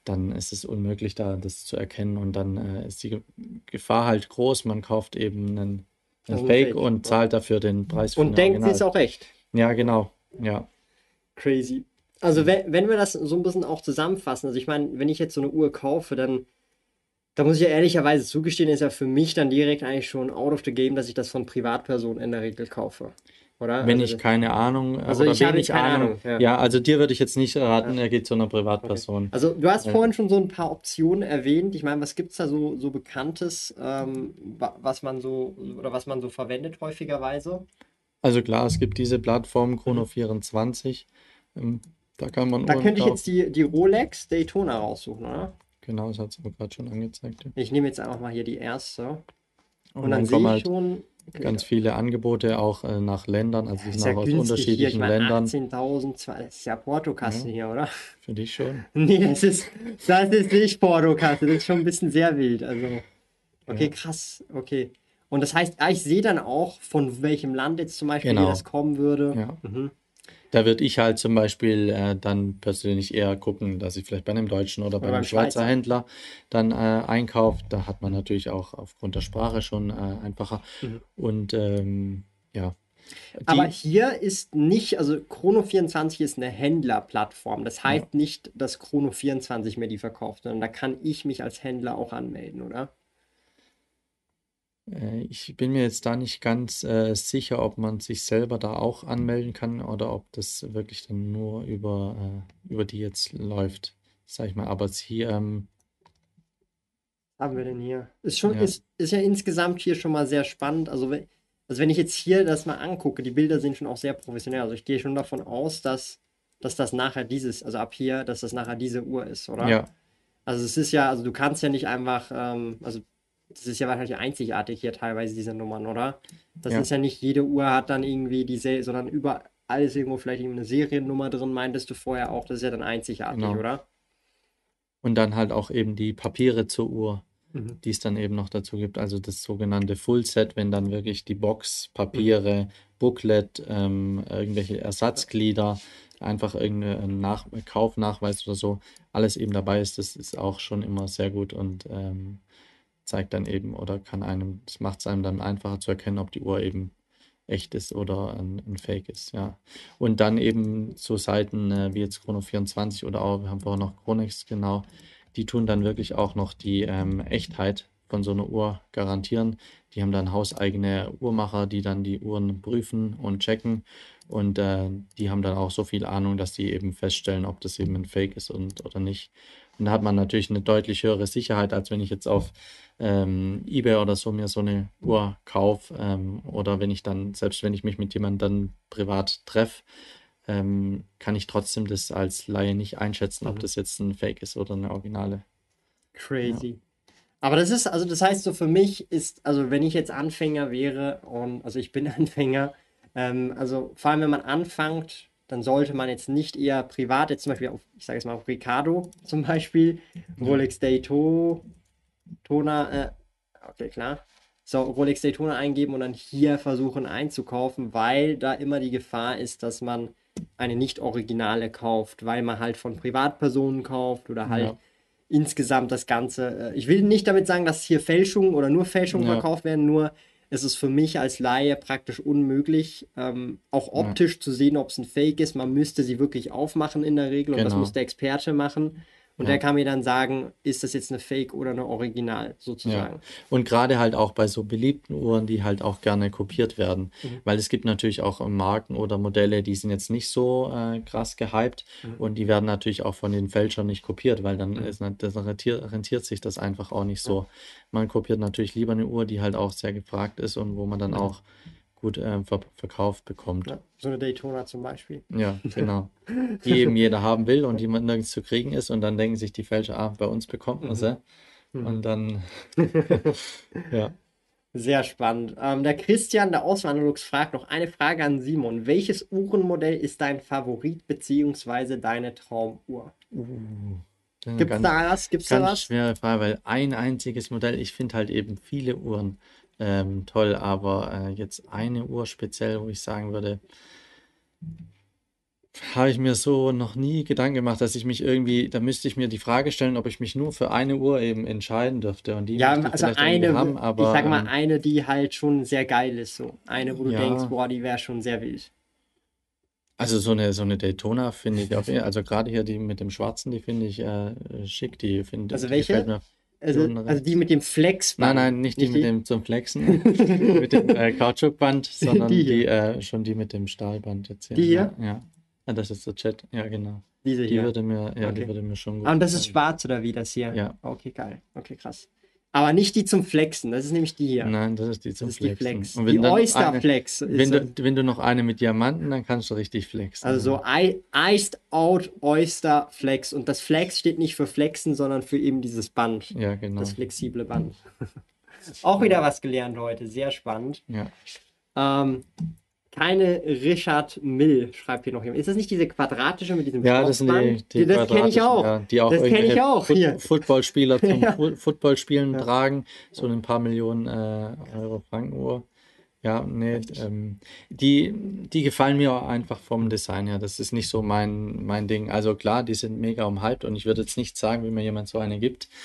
[SPEAKER 2] dann ist es unmöglich, da das zu erkennen und dann äh, ist die Ge- Gefahr halt groß. Man kauft eben einen, einen
[SPEAKER 1] Also ein
[SPEAKER 2] Fake
[SPEAKER 1] Fake,
[SPEAKER 2] und
[SPEAKER 1] ja.
[SPEAKER 2] zahlt dafür den Preis
[SPEAKER 1] Und
[SPEAKER 2] den
[SPEAKER 1] denkt, sie
[SPEAKER 2] Original.
[SPEAKER 1] ist auch echt.
[SPEAKER 2] Ja, genau. Ja.
[SPEAKER 1] Crazy. Also wenn, wenn wir das so ein bisschen auch zusammenfassen, also ich meine, wenn ich jetzt so eine Uhr kaufe, dann, da muss ich ja ehrlicherweise zugestehen, ist ja für mich dann direkt eigentlich schon out of the game, dass ich das von Privatpersonen in der Regel kaufe. Oder?
[SPEAKER 2] Wenn
[SPEAKER 1] Also
[SPEAKER 2] ich keine Ahnung
[SPEAKER 1] Also
[SPEAKER 2] oder
[SPEAKER 1] ich habe jetzt keine
[SPEAKER 2] Ahnung,
[SPEAKER 1] Ahnung, ja.
[SPEAKER 2] ja, also dir würde ich jetzt nicht raten, er geht zu einer Privatperson.
[SPEAKER 1] Also du hast
[SPEAKER 2] Ja.
[SPEAKER 1] vorhin schon so ein paar Optionen erwähnt. Ich meine, was gibt es da so, so Bekanntes, ähm, wa- was man so oder was man so verwendet häufigerweise?
[SPEAKER 2] Also klar, es gibt diese Plattform Chrono24. Ähm, da kann man
[SPEAKER 1] Da könnte ich jetzt die, die Rolex Daytona raussuchen, oder?
[SPEAKER 2] Genau, das hat es aber gerade schon angezeigt. ja.
[SPEAKER 1] Ich nehme jetzt einfach mal hier die erste. Und,
[SPEAKER 2] Und
[SPEAKER 1] dann
[SPEAKER 2] dann
[SPEAKER 1] sehe ich
[SPEAKER 2] halt
[SPEAKER 1] schon.
[SPEAKER 2] ganz viele Angebote auch äh, nach Ländern, also die
[SPEAKER 1] ist
[SPEAKER 2] sind
[SPEAKER 1] ja
[SPEAKER 2] auch aus
[SPEAKER 1] hier. Ich
[SPEAKER 2] unterschiedlichen
[SPEAKER 1] meine,
[SPEAKER 2] Ländern.
[SPEAKER 1] 18.000, zwar- das ist ja Portokasse hier, oder?
[SPEAKER 2] Für dich schon.
[SPEAKER 1] Nee, das ist, das ist nicht Portokasse. Das ist schon ein bisschen sehr wild. Also, okay, krass. Okay. Und das heißt, ja, ich sehe dann auch, von welchem Land jetzt zum Beispiel
[SPEAKER 2] Genau.
[SPEAKER 1] das kommen würde.
[SPEAKER 2] Ja.
[SPEAKER 1] Mhm.
[SPEAKER 2] Da würde ich halt zum Beispiel äh, dann persönlich eher gucken, dass ich vielleicht bei einem deutschen oder bei
[SPEAKER 1] Oder
[SPEAKER 2] einem Schweizer
[SPEAKER 1] Schweizer.
[SPEAKER 2] Händler dann äh, einkaufe. Da hat man natürlich auch aufgrund der Sprache schon äh, einfacher.
[SPEAKER 1] Mhm.
[SPEAKER 2] Und ähm, ja,
[SPEAKER 1] Aber
[SPEAKER 2] die,
[SPEAKER 1] hier ist nicht, also Chrono24 ist eine Händlerplattform. Das heißt nicht, dass Chrono24 mir die verkauft, sondern da kann ich mich als Händler auch anmelden, oder?
[SPEAKER 2] Äh, ich bin mir jetzt da nicht ganz äh, sicher, ob man sich selber da auch anmelden kann oder ob das wirklich dann nur über, äh, über die jetzt läuft, sag ich mal. Aber sie, ähm,
[SPEAKER 1] haben wir denn hier? Ist schon,
[SPEAKER 2] Ja.
[SPEAKER 1] ist, ist ja insgesamt hier schon mal sehr spannend. Also wenn, also wenn ich jetzt hier das mal angucke, die Bilder sind schon auch sehr professionell. Also ich gehe schon davon aus, dass, dass das nachher dieses, also ab hier, dass das nachher diese Uhr ist, oder?
[SPEAKER 2] ja,
[SPEAKER 1] Also es ist ja, also du kannst ja nicht einfach, ähm, also das ist ja wahrscheinlich einzigartig hier teilweise diese Nummern, oder? Das
[SPEAKER 2] Ja.
[SPEAKER 1] ist ja nicht jede Uhr hat dann irgendwie diese, sondern überall ist irgendwo vielleicht irgendeine Seriennummer drin, meintest du vorher auch. Das ist ja dann einzigartig,
[SPEAKER 2] Genau.
[SPEAKER 1] oder?
[SPEAKER 2] und dann halt auch eben die Papiere zur Uhr.
[SPEAKER 1] Mhm.
[SPEAKER 2] die es dann eben noch dazu gibt. Also das sogenannte Full Set, wenn dann wirklich die Box, Papiere, Booklet, ähm, irgendwelche Ersatzglieder, einfach irgendein Nach Kaufnachweis oder so, alles eben dabei ist, das ist auch schon immer sehr gut und ähm, zeigt dann eben oder kann einem, das macht es einem dann einfacher zu erkennen, ob die Uhr eben echt ist oder ein, ein Fake ist, ja. Und dann eben so Seiten äh, wie jetzt Chrono24 oder auch, wir haben vorher noch Chronex, genau, die tun dann wirklich auch noch die ähm, Echtheit von so einer Uhr garantieren. Die haben dann hauseigene Uhrmacher, die dann die Uhren prüfen und checken. Und äh, die haben dann auch so viel Ahnung, dass die eben feststellen, ob das eben ein Fake ist und, oder nicht. Und da hat man natürlich eine deutlich höhere Sicherheit, als wenn ich jetzt auf ähm, eBay oder so mir so eine Uhr kaufe. Ähm, oder wenn ich dann, selbst wenn ich mich mit jemandem dann privat treffe, ähm, kann ich trotzdem das als Laie nicht einschätzen, ob
[SPEAKER 1] Mhm.
[SPEAKER 2] das jetzt ein Fake ist oder eine Originale.
[SPEAKER 1] Crazy. Aber das ist, also das heißt so für mich ist, also wenn ich jetzt Anfänger wäre und, also ich bin Anfänger, ähm, also vor allem wenn man anfängt, dann sollte man jetzt nicht eher privat, jetzt zum Beispiel auf, ich sage jetzt mal auf Ricardo zum Beispiel, Rolex Daytona, äh, okay, klar. So, Rolex Daytona eingeben und dann hier versuchen einzukaufen, weil da immer die Gefahr ist, dass man eine nicht originale kauft, weil man halt von Privatpersonen kauft oder halt
[SPEAKER 2] Ja.
[SPEAKER 1] insgesamt das Ganze. äh, Ich will nicht damit sagen, dass hier Fälschungen oder nur Fälschungen
[SPEAKER 2] Ja.
[SPEAKER 1] verkauft werden, nur es ist für mich als Laie praktisch unmöglich, ähm, auch optisch zu sehen, ob es ein Fake ist. Man müsste sie wirklich aufmachen in der Regel und das
[SPEAKER 2] Genau.
[SPEAKER 1] muss der Experte machen. Und
[SPEAKER 2] Ja.
[SPEAKER 1] der kann mir dann sagen, ist das jetzt eine Fake oder eine Original sozusagen.
[SPEAKER 2] Und gerade halt auch bei so beliebten Uhren, die halt auch gerne kopiert werden.
[SPEAKER 1] Mhm.
[SPEAKER 2] Weil es gibt natürlich auch äh, Marken oder Modelle, die sind jetzt nicht so äh, krass gehypt
[SPEAKER 1] Mhm.
[SPEAKER 2] und die werden natürlich auch von den Fälschern nicht kopiert, weil dann ist, nat- das rentiert, rentiert sich das einfach auch nicht so. Man kopiert natürlich lieber eine Uhr, die halt auch sehr gefragt ist und wo man dann auch gut äh, ver verkauft bekommt.
[SPEAKER 1] Ja, so eine Daytona zum Beispiel.
[SPEAKER 2] Ja, genau. Die eben jeder haben will und die man nirgends zu kriegen ist und dann denken sich die Fälscher, ah, bei uns bekommt man sie. Und dann, ja.
[SPEAKER 1] Sehr spannend. Ähm, der Christian, der Auswanderlux, fragt noch eine Frage an Simon. Welches Uhrenmodell ist dein Favorit beziehungsweise deine Traumuhr?
[SPEAKER 2] Eine
[SPEAKER 1] Gibt's
[SPEAKER 2] ganz,
[SPEAKER 1] da was? Gibt's da
[SPEAKER 2] ganz
[SPEAKER 1] was?
[SPEAKER 2] schwere Frage, weil ein einziges Modell, ich finde halt eben viele Uhren ähm, toll, aber äh, jetzt eine Uhr speziell, wo ich sagen würde, habe ich mir so noch nie Gedanken gemacht, dass ich mich irgendwie, da müsste ich mir die Frage stellen, ob ich mich nur für eine Uhr eben entscheiden dürfte. Und die
[SPEAKER 1] Ja,
[SPEAKER 2] ich
[SPEAKER 1] also eine,
[SPEAKER 2] haben, aber
[SPEAKER 1] ich sag mal,
[SPEAKER 2] ähm,
[SPEAKER 1] eine, die halt schon sehr geil ist, so. Eine, wo du
[SPEAKER 2] Ja.
[SPEAKER 1] denkst, boah, die wäre schon sehr wild.
[SPEAKER 2] Also so eine, so eine Daytona finde ich auf jeden also gerade hier die mit dem Schwarzen, die finde ich äh, schick, die finde
[SPEAKER 1] Also
[SPEAKER 2] die
[SPEAKER 1] welche?
[SPEAKER 2] mir.
[SPEAKER 1] Also, also die mit dem Flex.
[SPEAKER 2] Nein, nein, nicht die mit dem zum Flexen, mit dem äh, Kautschukband, sondern
[SPEAKER 1] Die
[SPEAKER 2] die, äh, schon die mit dem Stahlband jetzt hier.
[SPEAKER 1] Die hier?
[SPEAKER 2] Ja, ja. Ah, das ist der Chat, ja genau.
[SPEAKER 1] Diese
[SPEAKER 2] Die
[SPEAKER 1] hier.
[SPEAKER 2] würde mir, ja, die
[SPEAKER 1] Okay.
[SPEAKER 2] würde mir schon gut
[SPEAKER 1] Ah, und das ist schwarz oder wie das hier?
[SPEAKER 2] Ja.
[SPEAKER 1] Okay, geil. Okay, krass. Aber nicht die zum Flexen, das ist nämlich die hier.
[SPEAKER 2] Nein, das ist die zum
[SPEAKER 1] das ist die
[SPEAKER 2] Flexen.
[SPEAKER 1] Flex.
[SPEAKER 2] Und
[SPEAKER 1] Die Oyster
[SPEAKER 2] eine,
[SPEAKER 1] Flex.
[SPEAKER 2] Wenn du, wenn du noch eine mit Diamanten, dann kannst du richtig flexen.
[SPEAKER 1] Also so Iced Out Oyster Flex. Und das Flex steht nicht für Flexen, sondern für eben dieses Band.
[SPEAKER 2] Ja, genau.
[SPEAKER 1] Das flexible Band. Auch wieder was gelernt heute. Sehr spannend.
[SPEAKER 2] Ja.
[SPEAKER 1] Ähm, keine Richard Mill, schreibt hier noch jemand. Ist das nicht diese quadratische mit diesem
[SPEAKER 2] Ja, das sind die, die
[SPEAKER 1] Das kenne ich auch.
[SPEAKER 2] Ja, die auch
[SPEAKER 1] das kenne ich auch. Hier.
[SPEAKER 2] Footballspieler zum
[SPEAKER 1] Ja.
[SPEAKER 2] Footballspielen
[SPEAKER 1] Ja.
[SPEAKER 2] tragen. So ein paar Millionen äh, Euro Frankenuhr. Ja, nee, ähm, die, die gefallen mir auch einfach vom Design her. Das ist nicht so mein, mein Ding. Also klar, die sind mega umhyped und ich würde jetzt nicht sagen, wie mir jemand so eine gibt.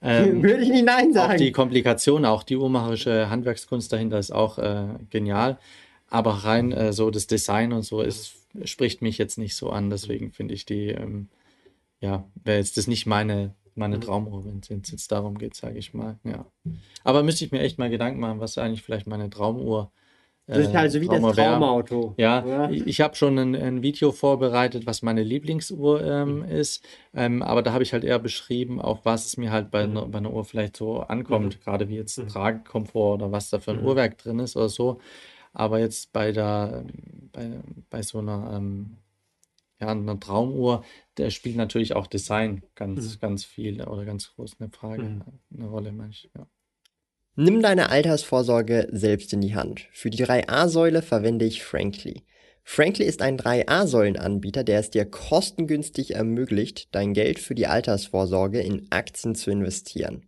[SPEAKER 2] Ähm,
[SPEAKER 1] Würde ich nicht Nein
[SPEAKER 2] auch
[SPEAKER 1] sagen.
[SPEAKER 2] die Komplikation, auch die uhrmacherische Handwerkskunst dahinter ist auch äh, genial. Aber rein äh, so das Design und so ist, spricht mich jetzt nicht so an. Deswegen finde ich die, ähm, ja, wäre jetzt das nicht meine, meine
[SPEAKER 1] Mhm.
[SPEAKER 2] Traumuhr, wenn es jetzt darum geht, sage ich mal. Ja. Aber müsste ich mir echt mal Gedanken machen, was eigentlich vielleicht meine Traumuhr
[SPEAKER 1] das ist
[SPEAKER 2] äh,
[SPEAKER 1] halt so wie das
[SPEAKER 2] Traumuhr wär.
[SPEAKER 1] Traumauto.
[SPEAKER 2] Ja, ich ich habe schon ein, ein Video vorbereitet, was meine Lieblingsuhr ähm, ist, ähm, aber da habe ich halt eher beschrieben, auf was es mir halt bei, einer, bei einer Uhr vielleicht so ankommt, gerade wie jetzt
[SPEAKER 1] Mhm.
[SPEAKER 2] Tragekomfort oder was da für ein
[SPEAKER 1] Mhm.
[SPEAKER 2] Uhrwerk drin ist oder so. Aber jetzt bei der, bei, bei so einer, ähm, ja, einer Traumuhr, der spielt natürlich auch Design ganz,
[SPEAKER 1] Mhm.
[SPEAKER 2] ganz viel oder ganz groß eine Frage,
[SPEAKER 1] Mhm.
[SPEAKER 2] eine Rolle, manchmal. Ja.
[SPEAKER 1] Nimm deine Altersvorsorge selbst in die Hand. Für die 3a-Säule verwende ich Frankly. Frankly ist ein 3a-Säulen-Anbieter, der es dir kostengünstig ermöglicht, dein Geld für die Altersvorsorge in Aktien zu investieren.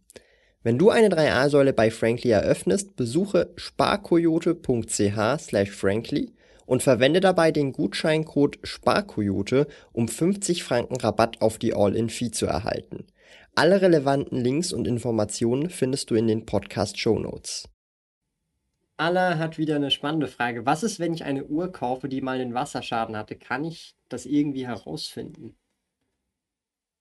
[SPEAKER 1] Wenn du eine 3a-Säule bei Frankly eröffnest, besuche sparkoyote.ch frankly und verwende dabei den Gutscheincode SPARKOYOTE, um 50 Franken Rabatt auf die All-In-Fee zu erhalten. Alle relevanten Links und Informationen findest du in den Podcast-Show Notes. Alla hat wieder eine spannende Frage. Was ist, wenn ich eine Uhr kaufe, die mal einen Wasserschaden hatte? Kann ich das irgendwie herausfinden?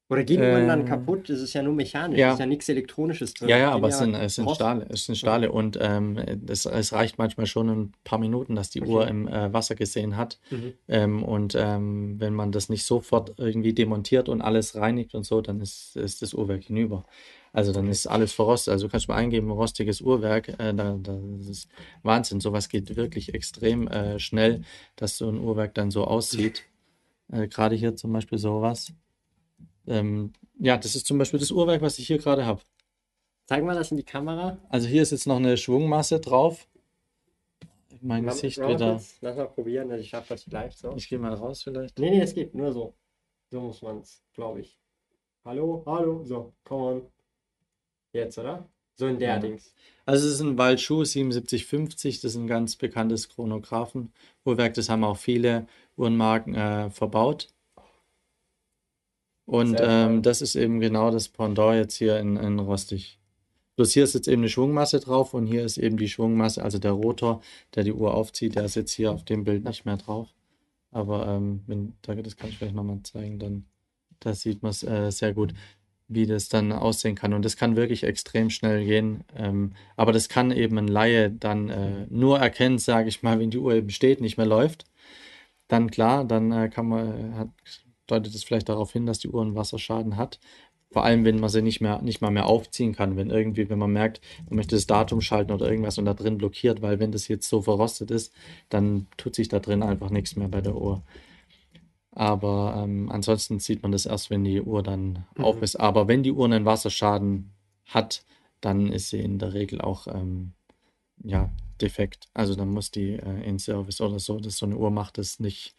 [SPEAKER 1] Oder gehen Uhren dann kaputt? Es ist ja nur mechanisch,
[SPEAKER 2] ja.
[SPEAKER 1] es ist ja nichts Elektronisches drin.
[SPEAKER 2] Ja, ja, aber es sind, es sind Stahle, es sind Stahle und ähm, es, es reicht manchmal schon ein paar Minuten, dass die
[SPEAKER 1] Okay.
[SPEAKER 2] Uhr im äh, Wasser gesehen hat.
[SPEAKER 1] Mhm.
[SPEAKER 2] Ähm, und ähm, wenn man das nicht sofort irgendwie demontiert und alles reinigt und so, dann ist, ist das Uhrwerk hinüber. Also dann ist alles verrostet. Also du kannst mal eingeben, rostiges Uhrwerk, äh, da, da, das ist Wahnsinn. Sowas geht wirklich extrem äh, schnell, dass so ein Uhrwerk dann so aussieht. Äh, gerade hier zum Beispiel sowas. Ähm, ja, das ist zum Beispiel das Uhrwerk, was ich hier gerade habe.
[SPEAKER 1] Zeig mal das in die Kamera.
[SPEAKER 2] Also hier ist jetzt noch eine Schwungmasse drauf. Mein
[SPEAKER 1] Mach-
[SPEAKER 2] Gesicht wieder.
[SPEAKER 1] Lass mal probieren, ich schaffe das vielleicht so.
[SPEAKER 2] Ich gehe mal raus vielleicht.
[SPEAKER 1] Nee, nee, es geht nur so. So muss man es, glaube ich. Hallo, hallo, so, come on. Jetzt, oder? So in der
[SPEAKER 2] Ja.
[SPEAKER 1] Dings.
[SPEAKER 2] Also es ist ein Waldschuh 7750, das ist ein ganz bekanntes Chronographen-Uhrwerk, das haben auch viele Uhrenmarken äh, verbaut. Und ähm, das ist eben genau das Pendant jetzt hier in, in Rostig. Bloß hier ist jetzt eben eine Schwungmasse drauf und hier ist eben die Schwungmasse, also der Rotor, der die Uhr aufzieht, der ist jetzt hier auf dem Bild nicht mehr drauf. Aber ähm, wenn, da- das kann ich vielleicht nochmal zeigen, dann da sieht man es äh, sehr gut, wie das dann aussehen kann. Und das kann wirklich extrem schnell gehen. Ähm, aber das kann eben ein Laie dann äh, nur erkennen, sage ich mal, wenn die Uhr eben steht, nicht mehr läuft. Dann klar, dann äh, kann man, hat, deutet es vielleicht darauf hin, dass die Uhr einen Wasserschaden hat. Vor allem, wenn man sie nicht mehr, nicht mal mehr aufziehen kann, wenn irgendwie, wenn man merkt, man möchte das Datum schalten oder irgendwas und da drin blockiert, weil wenn das jetzt so verrostet ist, dann tut sich da drin einfach nichts mehr bei der Uhr. Aber ähm, ansonsten sieht man das erst, wenn die Uhr dann
[SPEAKER 1] Mhm.
[SPEAKER 2] auf ist. Aber wenn die Uhr einen Wasserschaden hat, dann ist sie in der Regel auch ähm, ja, defekt. Also dann muss die äh, in Service oder so. Das so eine Uhr macht das nicht.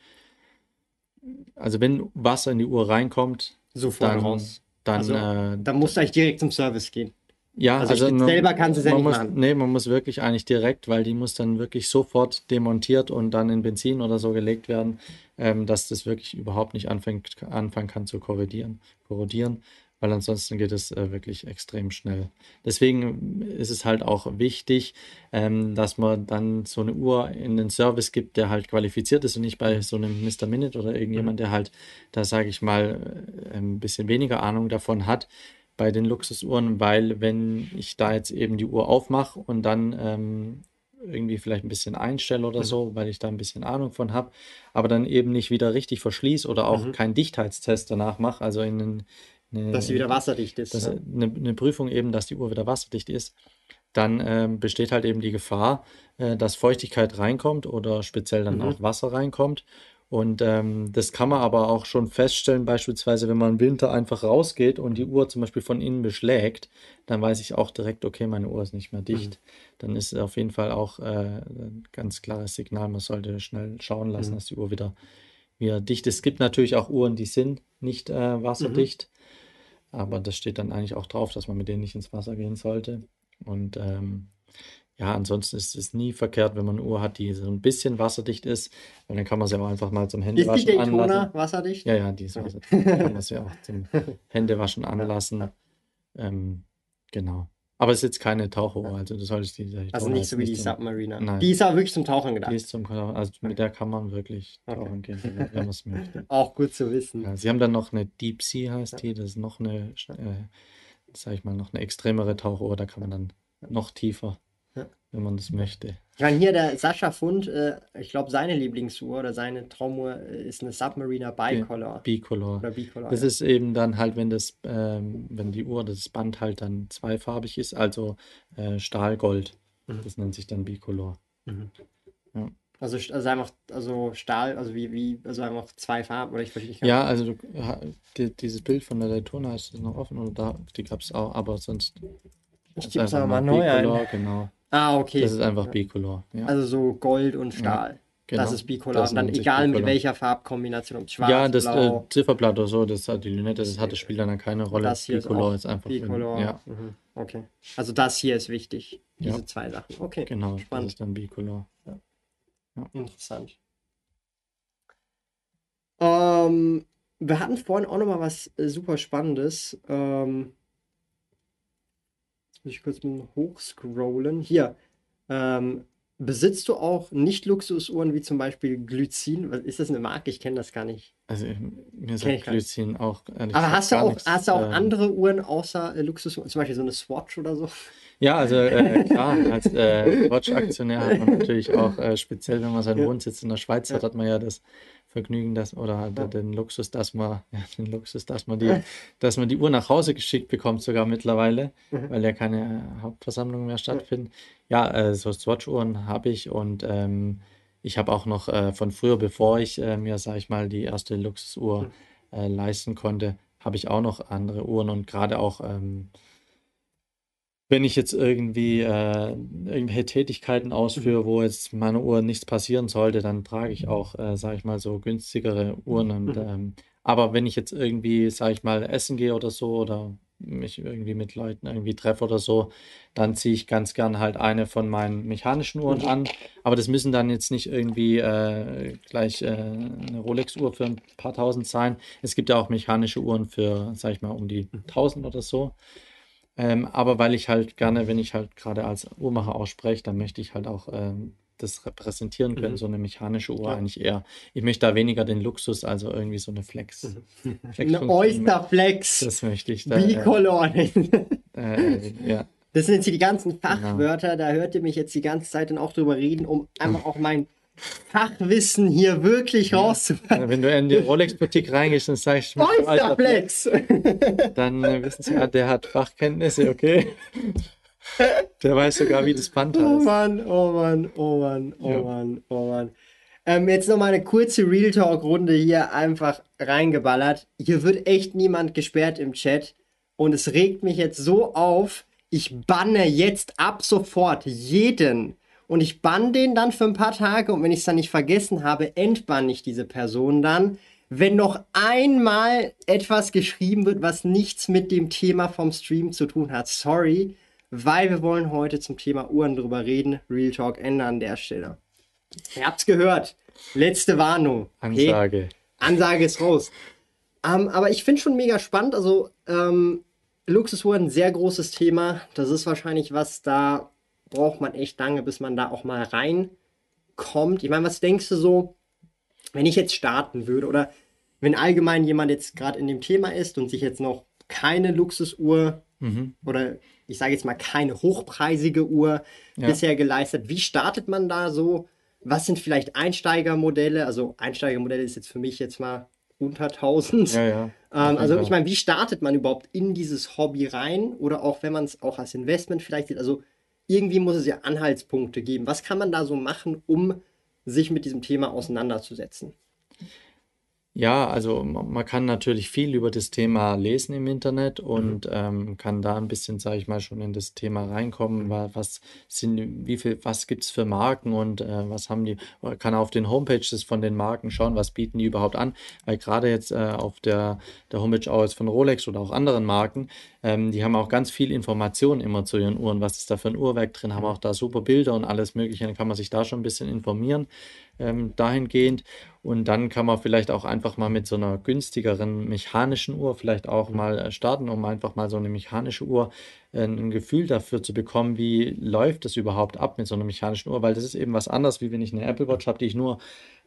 [SPEAKER 2] Also wenn Wasser in die Uhr reinkommt,
[SPEAKER 1] Sofort
[SPEAKER 2] dann,
[SPEAKER 1] raus.
[SPEAKER 2] dann
[SPEAKER 1] Also,
[SPEAKER 2] äh,
[SPEAKER 1] Da musst du eigentlich direkt zum Service gehen.
[SPEAKER 2] ja,
[SPEAKER 1] also ich-
[SPEAKER 2] man-
[SPEAKER 1] selber kannst du es ja nicht
[SPEAKER 2] muss,
[SPEAKER 1] machen.
[SPEAKER 2] Nee, man muss wirklich eigentlich direkt, weil die muss dann wirklich sofort demontiert und dann in Benzin oder so gelegt werden, ähm, dass das wirklich überhaupt nicht anfängt, anfangen kann zu korrodieren, korrodieren, weil ansonsten geht es äh, wirklich extrem schnell. Deswegen ist es halt auch wichtig, ähm, dass man dann so eine Uhr in den Service gibt, der halt qualifiziert ist und nicht bei so einem Mr. Minute oder irgendjemand, der halt, da sage ich mal, äh, ein bisschen weniger Ahnung davon hat bei den Luxusuhren, weil wenn ich da jetzt eben die Uhr aufmache und dann ähm, irgendwie vielleicht ein bisschen einstelle oder
[SPEAKER 1] Mhm.
[SPEAKER 2] so, weil ich da ein bisschen Ahnung von habe, aber dann eben nicht wieder richtig verschließe oder auch
[SPEAKER 1] Mhm.
[SPEAKER 2] keinen Dichtheitstest danach mache, also in eine,
[SPEAKER 1] Dass sie wieder wasserdicht ist.
[SPEAKER 2] das,
[SPEAKER 1] ja.
[SPEAKER 2] eine, eine Prüfung eben, dass die Uhr wieder wasserdicht ist, dann ähm, besteht halt eben die Gefahr, äh, dass Feuchtigkeit reinkommt oder speziell dann
[SPEAKER 1] Mhm.
[SPEAKER 2] auch Wasser reinkommt. Und ähm, das kann man aber auch schon feststellen, beispielsweise, wenn man im Winter einfach rausgeht und die Uhr zum Beispiel von innen beschlägt, dann weiß ich auch direkt, okay, meine Uhr ist nicht mehr dicht. Mhm. Dann ist es auf jeden Fall auch äh, ein ganz klares Signal, man sollte schnell schauen lassen, mhm. dass die Uhr wieder, wieder dicht ist. Es gibt natürlich auch Uhren, die sind nicht äh, wasserdicht, mhm. Aber das steht dann eigentlich auch drauf, dass man mit denen nicht ins Wasser gehen sollte. Und ähm, ja, ansonsten ist es nie verkehrt, wenn man eine Uhr hat, die so ein bisschen wasserdicht ist. Und dann kann man sie auch einfach mal zum Händewaschen
[SPEAKER 1] ist die Daytona anlassen. wasserdicht?
[SPEAKER 2] Ja, ja, die ist wasserdicht. kann man sie auch zum Händewaschen anlassen. Ähm, genau. Aber es ist jetzt keine Tauchuhr, also du solltest die
[SPEAKER 1] Daytona Also nicht so wie die Submariner. Nein. Die ist aber wirklich zum Tauchen gedacht.
[SPEAKER 2] Die ist zum also mit der kann man wirklich okay. tauchen gehen, wenn man es möchte.
[SPEAKER 1] Auch gut zu wissen.
[SPEAKER 2] Ja, sie haben dann noch eine Deep Sea heißt die, das ist noch eine, äh, sag ich mal, noch eine extremere Tauchuhr, da kann man dann noch tiefer wenn man das möchte.
[SPEAKER 1] Ich meine, hier der Sascha Fund, äh, ich glaube, seine Lieblingsuhr oder seine Traumuhr ist eine Submariner Bicolor.
[SPEAKER 2] Bicolor. Oder Bicolor. Das ja. ist eben dann halt, wenn das, ähm, wenn die Uhr, das Band halt dann zweifarbig ist, also äh, Stahlgold. Mhm. Das nennt sich dann Bicolor. Mhm.
[SPEAKER 1] Ja. Also, also einfach, also Stahl, also wie, wie, also einfach zwei Farben, oder ich verstehe nicht.
[SPEAKER 2] Ja, also du, die, dieses Bild von der Daytona ist noch offen oder da, die gab es auch, aber sonst.
[SPEAKER 1] Ich gebe es aber mal neu ein.
[SPEAKER 2] Genau.
[SPEAKER 1] Ah, okay.
[SPEAKER 2] Das ist einfach bicolor.
[SPEAKER 1] Ja. Also so Gold und Stahl. Ja, genau. Das ist bicolor. Das und dann egal bicolor. mit welcher Farbkombination, ob schwarz,
[SPEAKER 2] Ja, das äh, Zifferblatt oder so, das hat die Lünette, das hat das Spiel dann keine Rolle.
[SPEAKER 1] Das hier bicolor ist, ist einfach. Bicolor. Ja. Mhm. Okay. Also das hier ist wichtig. Diese ja. zwei Sachen. Okay.
[SPEAKER 2] Genau, Spannend. das ist dann bicolor.
[SPEAKER 1] Interessant. Ähm, wir hatten vorhin auch noch mal was äh, super Spannendes. Ähm, muss ich kurz mal hochscrollen. Hier. Ähm, besitzt du auch Nicht-Luxusuhren wie zum Beispiel Glycin? Ist das eine Marke? Ich kenne das gar nicht.
[SPEAKER 2] Also mir sagt Glycin auch.
[SPEAKER 1] Aber hast du auch, nichts, hast du auch äh, andere Uhren außer äh, Luxusuhren? Zum Beispiel so eine Swatch oder so?
[SPEAKER 2] Ja, also äh, klar, als äh, Swatch-Aktionär hat man natürlich auch, äh, speziell wenn man seinen ja. Wohnsitz in der Schweiz hat, hat man ja das Vergnügen, dass, oder ja. den Luxus, dass man, ja, den Luxus, dass man die, dass man die Uhr nach Hause geschickt bekommt, sogar mittlerweile, mhm. weil ja keine Hauptversammlungen mehr stattfinden. Ja, äh, so Swatch-Uhren habe ich und ähm, ich habe auch noch äh, von früher, bevor ich äh, mir, sage ich mal, die erste Luxusuhr mhm. Äh, leisten konnte, habe ich auch noch andere Uhren und gerade auch ähm, wenn ich jetzt irgendwie äh, irgendwelche Tätigkeiten ausführe, wo jetzt meiner Uhr nichts passieren sollte, dann trage ich auch, äh, sage ich mal, so günstigere Uhren. Und, mhm. ähm, aber wenn ich jetzt irgendwie, sage ich mal, essen gehe oder so oder mich irgendwie mit Leuten irgendwie treffe oder so, dann ziehe ich ganz gern halt eine von meinen mechanischen Uhren mhm. an. Aber das müssen dann jetzt nicht irgendwie äh, gleich äh, eine Rolex-Uhr für ein paar tausend sein. Es gibt ja auch mechanische Uhren für, sag ich mal, um die mhm. tausend oder so. Ähm, aber weil ich halt gerne, wenn ich halt gerade als Uhrmacher ausspreche, dann möchte ich halt auch ähm, das repräsentieren können, mhm. so eine mechanische Uhr ja. eigentlich eher. Ich möchte da weniger den Luxus, also irgendwie so eine Flex.
[SPEAKER 1] Mhm. Flex eine Oyster-Flex.
[SPEAKER 2] Das möchte ich da.
[SPEAKER 1] Bicolor. Äh, äh, ja. Das sind jetzt hier die ganzen genau. Fachwörter, genau. da hört ihr mich jetzt die ganze Zeit dann auch drüber reden, um einfach auch mein Fachwissen hier wirklich rauszuholen.
[SPEAKER 2] Wenn du in die Rolex-Boutique reingehst und sagst,
[SPEAKER 1] Monsterflex!
[SPEAKER 2] Dann äh, wissen sie, ja, der hat Fachkenntnisse, okay? Der weiß sogar, wie das Band heißt.
[SPEAKER 1] Oh Mann, oh Mann, oh Mann, oh ja. Mann, oh Mann. Ähm, jetzt noch mal eine kurze Real Talk-Runde hier einfach reingeballert. Hier wird echt niemand gesperrt im Chat. Und es regt mich jetzt so auf, ich banne jetzt ab sofort jeden, und ich bann den dann für ein paar Tage und wenn ich es dann nicht vergessen habe, entbanne ich diese Person dann. Wenn noch einmal etwas geschrieben wird, was nichts mit dem Thema vom Stream zu tun hat, sorry, weil wir wollen heute zum Thema Uhren drüber reden. Real Talk Ende an der Stelle. Ihr habt's gehört. Letzte Warnung.
[SPEAKER 2] Okay? Ansage.
[SPEAKER 1] Ansage ist raus. Ähm, aber ich finde schon mega spannend. Also, ähm, Luxusuhren, ein sehr großes Thema. Das ist wahrscheinlich was, da braucht man echt lange, bis man da auch mal reinkommt. Ich meine, was denkst du so, wenn ich jetzt starten würde oder wenn allgemein jemand jetzt gerade in dem Thema ist und sich jetzt noch keine Luxusuhr mhm. oder ich sage jetzt mal keine hochpreisige Uhr ja. bisher geleistet, wie startet man da so? Was sind vielleicht Einsteigermodelle? Also Einsteigermodelle ist jetzt für mich jetzt mal unter 1000.
[SPEAKER 2] Ja, ja.
[SPEAKER 1] Ähm, also ich meine, wie startet man überhaupt in dieses Hobby rein? Oder auch wenn man es auch als Investment vielleicht sieht, also irgendwie muss es ja Anhaltspunkte geben. Was kann man da so machen, um sich mit diesem Thema auseinanderzusetzen?
[SPEAKER 2] Ja, also man kann natürlich viel über das Thema lesen im Internet und mhm. ähm, kann da ein bisschen, sage ich mal, schon in das Thema reinkommen. Was sind, wie viel, was gibt es für Marken und äh, was haben die? Kann auf den Homepages von den Marken schauen, was bieten die überhaupt an? Weil gerade jetzt äh, auf der, der Homepage auch jetzt von Rolex oder auch anderen Marken, ähm, die haben auch ganz viel Informationen immer zu ihren Uhren. Was ist da für ein Uhrwerk drin? Haben mhm. auch da super Bilder und alles Mögliche. Dann kann man sich da schon ein bisschen informieren ähm, dahingehend. Und dann kann man vielleicht auch einfach mal mit so einer günstigeren mechanischen Uhr vielleicht auch mal äh, starten, um einfach mal so eine mechanische Uhr ein Gefühl dafür zu bekommen, wie läuft das überhaupt ab mit so einer mechanischen Uhr, weil das ist eben was anderes, wie wenn ich eine Apple Watch habe, die ich nur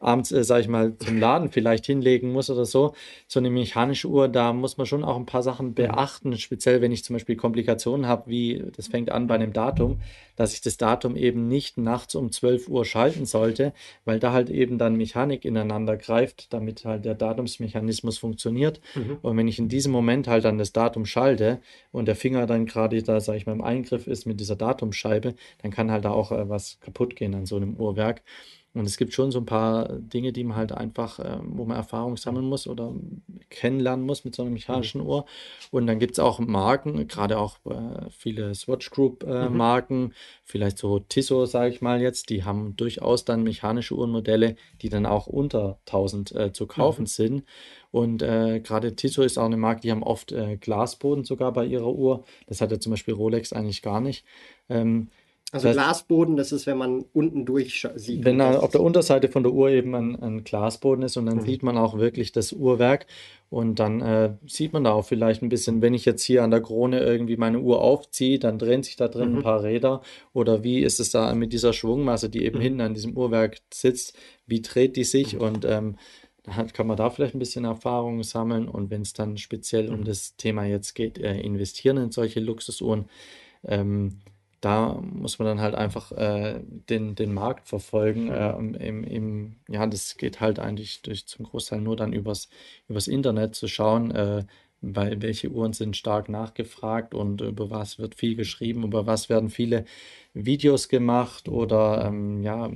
[SPEAKER 2] abends, äh, sage ich mal, zum Laden vielleicht hinlegen muss oder so. So eine mechanische Uhr, da muss man schon auch ein paar Sachen beachten, speziell wenn ich zum Beispiel Komplikationen habe, wie das fängt an bei einem Datum, dass ich das Datum eben nicht nachts um 12 Uhr schalten sollte, weil da halt eben dann Mechanik ineinander greift, damit halt der Datumsmechanismus funktioniert. Mhm. Und wenn ich in diesem Moment halt dann das Datum schalte und der Finger dann gerade da, sage ich mal, im Eingriff ist mit dieser Datumscheibe, dann kann halt da auch äh, was kaputt gehen an so einem Uhrwerk. Und es gibt schon so ein paar Dinge, die man halt einfach, äh, wo man Erfahrung sammeln muss oder kennenlernen muss mit so einer mechanischen mhm. Uhr. Und dann gibt es auch Marken, gerade auch äh, viele Swatch Group äh, mhm. Marken, vielleicht so Tissot, sage ich mal jetzt, die haben durchaus dann mechanische Uhrenmodelle, die dann auch unter 1000 äh, zu kaufen mhm. sind. Und äh, gerade Tissot ist auch eine Marke, die haben oft äh, Glasboden sogar bei ihrer Uhr. Das hat ja zum Beispiel Rolex eigentlich gar nicht. Ähm,
[SPEAKER 1] also das heißt, Glasboden, das ist, wenn man unten durch sieht.
[SPEAKER 2] Wenn da auf der Unterseite von der Uhr eben ein, ein Glasboden ist und dann mhm. sieht man auch wirklich das Uhrwerk und dann äh, sieht man da auch vielleicht ein bisschen, wenn ich jetzt hier an der Krone irgendwie meine Uhr aufziehe, dann drehen sich da drin mhm. ein paar Räder oder wie ist es da mit dieser Schwungmasse, die eben mhm. hinten an diesem Uhrwerk sitzt, wie dreht die sich mhm. und ähm, dann kann man da vielleicht ein bisschen Erfahrung sammeln und wenn es dann speziell um mhm. das Thema jetzt geht, äh, investieren in solche Luxusuhren, ähm, da muss man dann halt einfach äh, den, den Markt verfolgen. Äh, im, im, ja, das geht halt eigentlich durch zum Großteil nur dann übers, übers Internet zu schauen, äh, weil welche Uhren sind stark nachgefragt und über was wird viel geschrieben, über was werden viele Videos gemacht oder ähm, ja,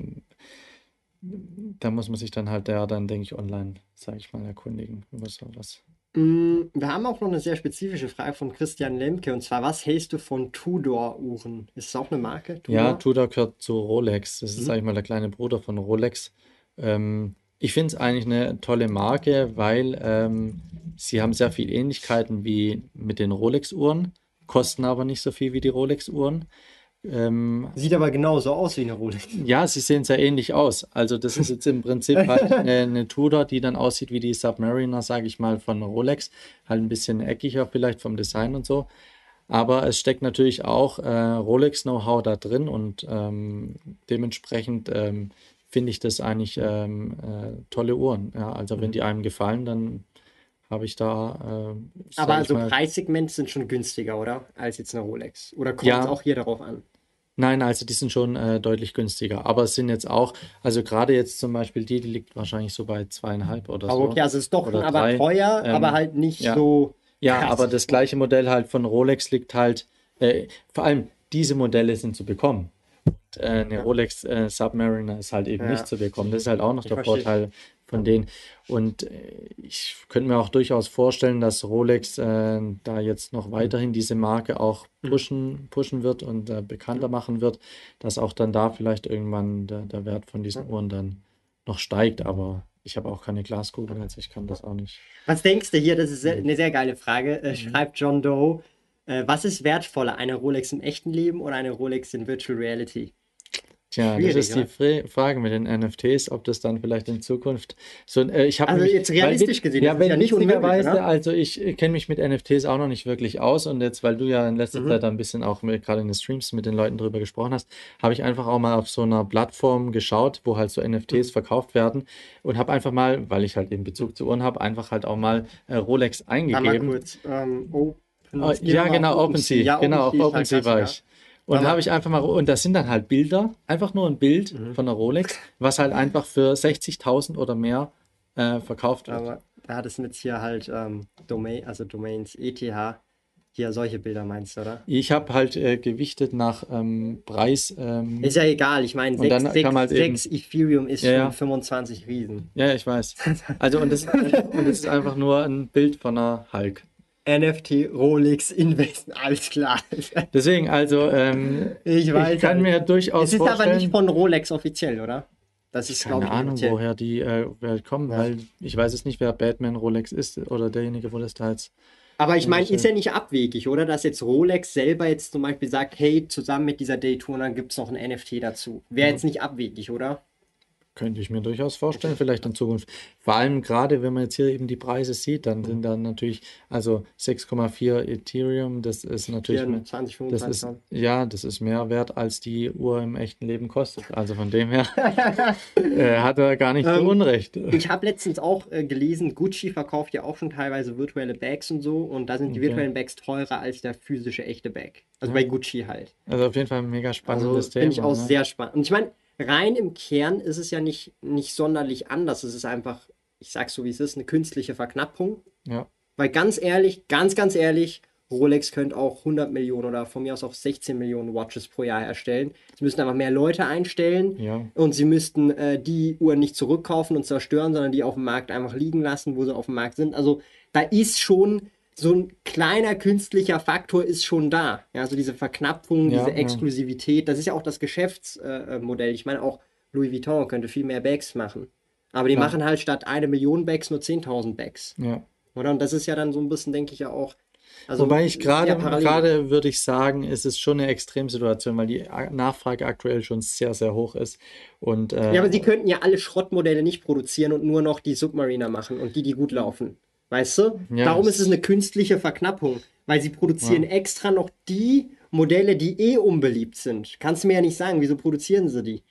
[SPEAKER 2] da muss man sich dann halt ja dann, denke ich, online, sage ich mal, erkundigen über sowas.
[SPEAKER 1] Mm, wir haben auch noch eine sehr spezifische Frage von Christian Lemke und zwar: Was hältst du von Tudor-Uhren? Ist es auch eine Marke?
[SPEAKER 2] Ja, Tudor gehört zu Rolex. Das ist, mhm. sag ich mal, der kleine Bruder von Rolex. Ähm, ich finde es eigentlich eine tolle Marke, weil ähm, sie haben sehr viele Ähnlichkeiten wie mit den Rolex-Uhren, kosten aber nicht so viel wie die Rolex-Uhren.
[SPEAKER 1] Ähm, Sieht aber genauso aus wie eine Rolex.
[SPEAKER 2] Ja, sie sehen sehr ähnlich aus. Also das ist jetzt im Prinzip halt eine, eine Tudor, die dann aussieht wie die Submariner, sage ich mal, von Rolex. Halt ein bisschen eckiger vielleicht vom Design und so. Aber es steckt natürlich auch äh, Rolex-Know-how da drin und ähm, dementsprechend ähm, finde ich das eigentlich ähm, äh, tolle Uhren. Ja, also wenn die einem gefallen, dann habe ich da.
[SPEAKER 1] Äh, Aber also Preissegmente sind schon günstiger, oder? Als jetzt eine Rolex. Oder kommt ja. es auch hier darauf an?
[SPEAKER 2] Nein, also die sind schon äh, deutlich günstiger. Aber es sind jetzt auch, also gerade jetzt zum Beispiel die, die liegt wahrscheinlich so bei zweieinhalb oder aber
[SPEAKER 1] so. Okay, also es ist doch aber drei. teuer, ähm, aber halt nicht
[SPEAKER 2] ja.
[SPEAKER 1] so.
[SPEAKER 2] Ja, krass. aber das gleiche Modell halt von Rolex liegt halt, äh, vor allem diese Modelle sind zu bekommen. Und, äh, eine Rolex äh, Submariner ist halt eben ja. nicht zu bekommen. Das ist halt auch noch ich der verstehe. Vorteil von denen. Und äh, ich könnte mir auch durchaus vorstellen, dass Rolex äh, da jetzt noch weiterhin diese Marke auch mhm. pushen, pushen wird und äh, bekannter machen wird, dass auch dann da vielleicht irgendwann der, der Wert von diesen Uhren dann noch steigt. Aber ich habe auch keine Glaskugel, also ich kann das auch nicht.
[SPEAKER 1] Was denkst du hier? Das ist eine sehr geile Frage. Äh, mhm. Schreibt John Doe. Äh, was ist wertvoller, eine Rolex im echten Leben oder eine Rolex in Virtual Reality?
[SPEAKER 2] Tja, das ist die Frage mit den NFTs, ob das dann vielleicht in Zukunft so. Äh, ich
[SPEAKER 1] also mich, jetzt realistisch gesehen,
[SPEAKER 2] ja, wenn ja nicht unmöglich, also ich kenne mich mit NFTs auch noch nicht wirklich aus und jetzt, weil du ja in letzter mhm. Zeit ein bisschen auch gerade in den Streams mit den Leuten drüber gesprochen hast, habe ich einfach auch mal auf so einer Plattform geschaut, wo halt so NFTs mhm. verkauft werden und habe einfach mal, weil ich halt eben Bezug zu Uhren habe, einfach halt auch mal äh, Rolex eingegeben. Mal kurz, ähm, oh, ja, genau, OpenSea, ja, genau, auf OpenSea war ich. Und da habe ich einfach mal, und das sind dann halt Bilder, einfach nur ein Bild mhm. von einer Rolex, was halt einfach für 60.000 oder mehr äh, verkauft wird.
[SPEAKER 1] Aber da hat es jetzt hier halt ähm, Domain, also Domains ETH. Hier, solche Bilder meinst du, oder?
[SPEAKER 2] Ich habe halt äh, gewichtet nach ähm, Preis. Ähm,
[SPEAKER 1] Ist ja egal, ich meine,
[SPEAKER 2] Und dann
[SPEAKER 1] 6,
[SPEAKER 2] kann man halt
[SPEAKER 1] Ethereum ist
[SPEAKER 2] Ja, ja.
[SPEAKER 1] schon 25 Riesen.
[SPEAKER 2] ja, ich weiß. Also und das, und das ist einfach nur ein Bild von einer Hulk.
[SPEAKER 1] NFT, Rolex, Invest, alles klar.
[SPEAKER 2] Deswegen, also ähm,
[SPEAKER 1] Ich weiß.
[SPEAKER 2] ich kann mir durchaus
[SPEAKER 1] es ist aber
[SPEAKER 2] vorstellen.
[SPEAKER 1] nicht von Rolex offiziell, oder? Das ist, glaube
[SPEAKER 2] keine
[SPEAKER 1] ich,
[SPEAKER 2] Ahnung,
[SPEAKER 1] offiziell.
[SPEAKER 2] woher die äh, kommen,
[SPEAKER 1] Ja.
[SPEAKER 2] weil ich weiß jetzt nicht, wer Batman Rolex ist oder derjenige, wo das da jetzt.
[SPEAKER 1] Aber ich meine,
[SPEAKER 2] Ja,
[SPEAKER 1] ist ja nicht abwegig, oder? Dass jetzt Rolex selber jetzt zum Beispiel sagt, hey, zusammen mit dieser Daytona gibt es noch ein NFT dazu. Wäre jetzt nicht abwegig, oder?
[SPEAKER 2] Könnte ich mir durchaus vorstellen, vielleicht in Zukunft. Vor allem gerade, wenn man jetzt hier eben die Preise sieht, dann sind dann natürlich, also 6,4 Ethereum, das ist natürlich, mehr-
[SPEAKER 1] 24,
[SPEAKER 2] das
[SPEAKER 1] 25
[SPEAKER 2] ist, ja, das ist mehr wert, als die Uhr im echten Leben kostet. Also von dem her äh, hat er gar nicht so
[SPEAKER 1] Ähm,
[SPEAKER 2] Unrecht.
[SPEAKER 1] Ich habe letztens auch äh, gelesen, Gucci verkauft ja auch schon teilweise virtuelle Bags und so. Und da sind die
[SPEAKER 2] Okay.
[SPEAKER 1] virtuellen Bags teurer als der physische echte Bag. Also
[SPEAKER 2] Ja.
[SPEAKER 1] bei Gucci halt.
[SPEAKER 2] Also auf jeden Fall ein mega
[SPEAKER 1] Also
[SPEAKER 2] spannendes
[SPEAKER 1] finde ich
[SPEAKER 2] Thema.
[SPEAKER 1] auch
[SPEAKER 2] ne?
[SPEAKER 1] sehr spannend. Und ich meine, rein im Kern ist es ja nicht, nicht sonderlich anders. Es ist einfach, ich sag's so wie es ist, eine künstliche Verknappung.
[SPEAKER 2] Ja,
[SPEAKER 1] Weil ganz ehrlich, ganz, ganz ehrlich, Rolex könnte auch 100 Millionen oder von mir aus auch 16 Millionen Watches pro Jahr erstellen. Sie müssten einfach mehr Leute einstellen
[SPEAKER 2] ja,
[SPEAKER 1] und sie müssten äh, die Uhren nicht zurückkaufen und zerstören, sondern die auf dem Markt einfach liegen lassen, wo sie auf dem Markt sind. Also da ist schon so ein kleiner künstlicher Faktor ist schon da. Ja, also diese Verknappung,
[SPEAKER 2] Ja,
[SPEAKER 1] diese. Exklusivität, das ist ja auch das Geschäftsmodell. Modell. ich meine, auch Louis Vuitton könnte viel mehr Bags machen. Aber die
[SPEAKER 2] Ja.
[SPEAKER 1] machen halt statt eine Million Bags nur 10.000 Bags.
[SPEAKER 2] ja.
[SPEAKER 1] Oder? Und das ist ja dann so ein bisschen, denke ich ja auch. Also
[SPEAKER 2] Wobei ich gerade, gerade würde ich sagen, ist es schon eine Extremsituation, weil die Nachfrage aktuell schon sehr, sehr hoch ist. Und äh,
[SPEAKER 1] Ja, aber sie könnten ja alle Schrottmodelle nicht produzieren und nur noch die Submariner machen und die, die gut laufen. Weißt du?
[SPEAKER 2] Ja,
[SPEAKER 1] Darum ist es eine künstliche Verknappung, weil sie produzieren extra noch die Modelle, die eh unbeliebt sind. Kannst du mir ja nicht sagen, wieso produzieren sie die?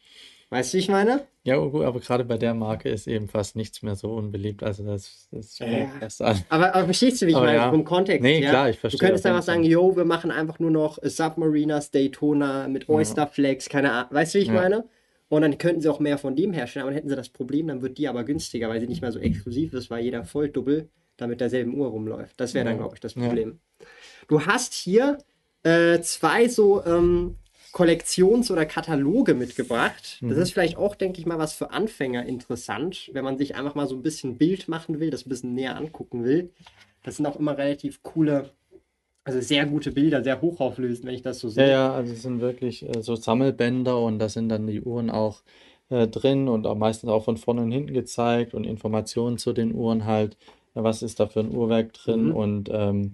[SPEAKER 1] Weißt du, wie ich meine?
[SPEAKER 2] ja, gut, aber gerade bei der Marke ist eben fast nichts mehr so unbeliebt. Also das, das ist schon
[SPEAKER 1] Ja.
[SPEAKER 2] erst an.
[SPEAKER 1] Aber, aber verstehst du, wie ich
[SPEAKER 2] Aber
[SPEAKER 1] meine?
[SPEAKER 2] ja.
[SPEAKER 1] Vom Kontext
[SPEAKER 2] Nee,
[SPEAKER 1] her.
[SPEAKER 2] klar, ich verstehe
[SPEAKER 1] Du könntest einfach sagen, yo, wir machen einfach nur noch Submariners, Daytona mit Oyster Flex, keine Ahnung. Weißt du, wie ich
[SPEAKER 2] Ja.
[SPEAKER 1] meine? Und dann könnten sie auch mehr von dem herstellen, aber dann hätten sie das Problem, dann wird die aber günstiger, weil sie nicht mehr so exklusiv ist, weil jeder Volldubbel da mit derselben Uhr rumläuft. Das wäre dann,
[SPEAKER 2] Ja.
[SPEAKER 1] glaube ich, das
[SPEAKER 2] Ja.
[SPEAKER 1] Problem. Du hast hier äh, zwei so ähm, Kollektions- oder Kataloge mitgebracht.
[SPEAKER 2] Mhm.
[SPEAKER 1] Das ist vielleicht auch, denke ich mal, was für Anfänger interessant, wenn man sich einfach mal so ein bisschen Bild machen will, das ein bisschen näher angucken will. Das sind auch immer relativ coole, also sehr gute Bilder, sehr hochauflösend, wenn ich das so
[SPEAKER 2] Ja,
[SPEAKER 1] sehe.
[SPEAKER 2] ja, also es sind wirklich äh, so Sammelbänder und da sind dann die Uhren auch äh, drin und auch meistens auch von vorne und hinten gezeigt und Informationen zu den Uhren halt. Ja, was ist da für ein Uhrwerk drin
[SPEAKER 1] Mhm.
[SPEAKER 2] und ähm,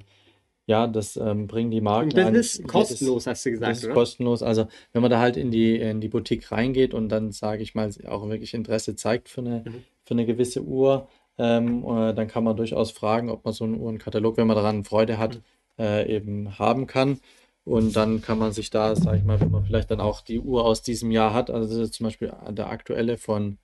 [SPEAKER 2] ja, das ähm, bringen die Marken
[SPEAKER 1] Und das
[SPEAKER 2] ein.
[SPEAKER 1] ist kostenlos, hast du gesagt,
[SPEAKER 2] Das ist
[SPEAKER 1] oder?
[SPEAKER 2] kostenlos. Also wenn man da halt in die, in die Boutique reingeht und dann, sage ich mal, auch wirklich Interesse zeigt für eine,
[SPEAKER 1] Mhm.
[SPEAKER 2] für eine gewisse Uhr, ähm, äh, dann kann man durchaus fragen, ob man so einen Uhrenkatalog, wenn man daran Freude hat,
[SPEAKER 1] Mhm.
[SPEAKER 2] äh, eben haben kann. Und dann kann man sich da, sage ich mal, wenn man vielleicht dann auch die Uhr aus diesem Jahr hat, also das zum Beispiel der aktuelle von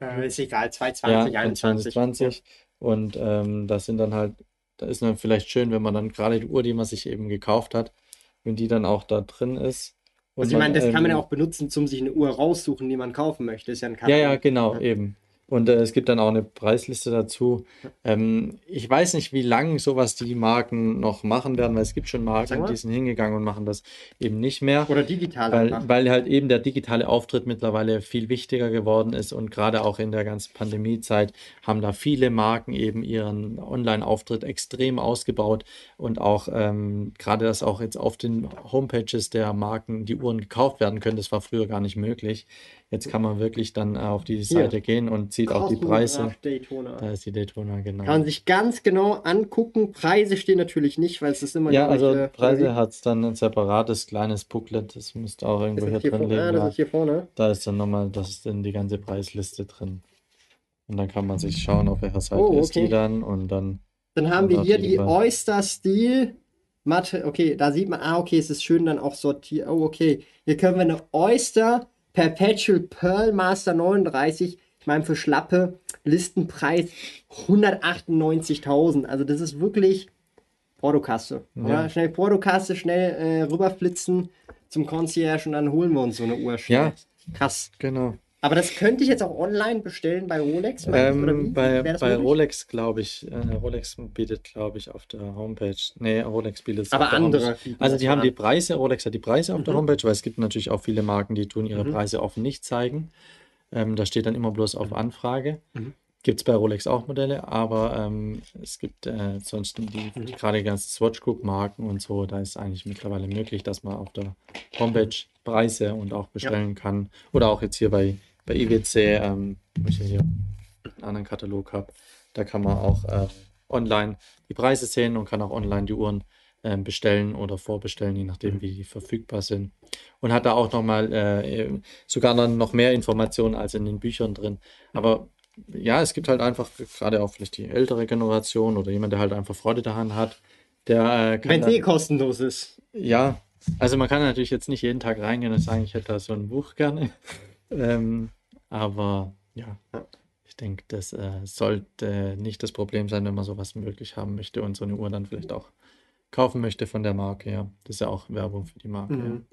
[SPEAKER 1] Äh, ist egal,
[SPEAKER 2] ja,
[SPEAKER 1] 220,
[SPEAKER 2] von
[SPEAKER 1] 21.
[SPEAKER 2] 2020. Und ähm, das sind dann halt, da ist dann vielleicht schön, wenn man dann gerade die Uhr, die man sich eben gekauft hat, wenn die dann auch da drin ist. Und
[SPEAKER 1] Also ich meine, das kann man ja
[SPEAKER 2] ähm,
[SPEAKER 1] auch benutzen, um sich eine Uhr raussuchen, die man kaufen möchte. Ist ja ein
[SPEAKER 2] Ja, ja,
[SPEAKER 1] Katalog.
[SPEAKER 2] genau,
[SPEAKER 1] Ja.
[SPEAKER 2] eben. Und äh, es gibt dann auch eine Preisliste dazu. Ähm, ich weiß nicht, wie lange sowas die Marken noch machen werden, weil es gibt schon Marken, die sind hingegangen und machen das eben nicht mehr.
[SPEAKER 1] Oder digital
[SPEAKER 2] Weil, weil halt eben der digitale Auftritt mittlerweile viel wichtiger geworden ist und gerade auch in der ganzen Pandemiezeit haben da viele Marken eben ihren Online-Auftritt extrem ausgebaut und auch ähm, gerade, dass auch jetzt auf den Homepages der Marken die Uhren gekauft werden können, das war früher gar nicht möglich. Jetzt kann man wirklich dann äh, auf die Seite gehen und sieht auch die Preise.
[SPEAKER 1] Daytona.
[SPEAKER 2] Da ist die Daytona, genau.
[SPEAKER 1] Kann man sich ganz genau angucken. Preise stehen natürlich nicht, weil es ist immer
[SPEAKER 2] Ja, also Preise hat es dann ein separates kleines Booklet, das müsste auch irgendwo hier
[SPEAKER 1] hier
[SPEAKER 2] drin
[SPEAKER 1] vorne? Ah,
[SPEAKER 2] liegen.
[SPEAKER 1] das ist hier vorne.
[SPEAKER 2] Da ist dann nochmal, das ist dann die ganze Preisliste drin. Und dann kann man sich schauen, auf welcher Seite
[SPEAKER 1] Oh,
[SPEAKER 2] ist die
[SPEAKER 1] okay.
[SPEAKER 2] dann und dann,
[SPEAKER 1] Dann haben wir hier die. Oyster Steel Matte. Okay, da sieht man, ah, okay, es ist schön dann auch sortiert. Oh, okay. Hier können wir eine Oyster Perpetual Pearl Master 39. Ich meine, für schlappe Listenpreis 198.000. Also, das ist wirklich Portokasse.
[SPEAKER 2] Ja.
[SPEAKER 1] Ja. Schnell Portokasse, schnell äh, rüberflitzen zum Concierge und dann holen wir uns so eine Uhr schnell.
[SPEAKER 2] Ja.
[SPEAKER 1] Krass.
[SPEAKER 2] genau.
[SPEAKER 1] Aber das könnte ich jetzt auch online bestellen bei Rolex?
[SPEAKER 2] Ähm, bei bei Rolex glaube ich, äh, Rolex bietet glaube ich auf der Homepage. Nee, Rolex bietet es
[SPEAKER 1] Aber andere.
[SPEAKER 2] Also die haben an. die Preise, Rolex hat die Preise auf mhm. der Homepage, weil es gibt natürlich auch viele Marken, die tun ihre mhm. Preise offen nicht zeigen. Ähm, da steht dann immer bloß auf. Anfrage. Mhm. Gibt es bei Rolex auch Modelle, aber ähm, es gibt äh, sonst die, mhm. gerade die ganzen Swatch Group Marken und so, da ist eigentlich mittlerweile möglich, dass man auf der Homepage Preise und auch bestellen ja. kann. Oder auch jetzt hier bei, bei IWC, ähm, wo ich hier einen anderen Katalog habe, da kann man auch äh, online die Preise sehen und kann auch online die Uhren äh, bestellen oder vorbestellen, je nachdem, wie die verfügbar sind. Und hat da auch nochmal äh, sogar noch mehr Informationen als in den Büchern drin. Aber ja, es gibt halt einfach gerade auch vielleicht die ältere Generation oder jemand, der halt einfach Freude daran hat, der
[SPEAKER 1] äh, Wenn es eh kostenlos ist.
[SPEAKER 2] Ja, also man kann natürlich jetzt nicht jeden Tag reingehen und sagen, ich hätte da so ein Buch gerne. Ähm, aber ja, ich denke, das äh, sollte nicht das Problem sein, wenn man sowas möglich haben möchte und so eine Uhr dann vielleicht auch kaufen möchte von der Marke, ja. Das ist ja auch Werbung für die Marke. Mhm.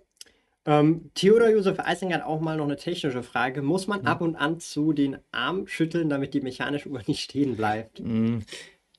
[SPEAKER 2] Ja.
[SPEAKER 1] Ähm, Theodor Josef Eisinger hat auch mal noch eine technische Frage. Muss man ab und an zu den Arm schütteln, damit die mechanische Uhr nicht stehen bleibt?
[SPEAKER 2] Mm,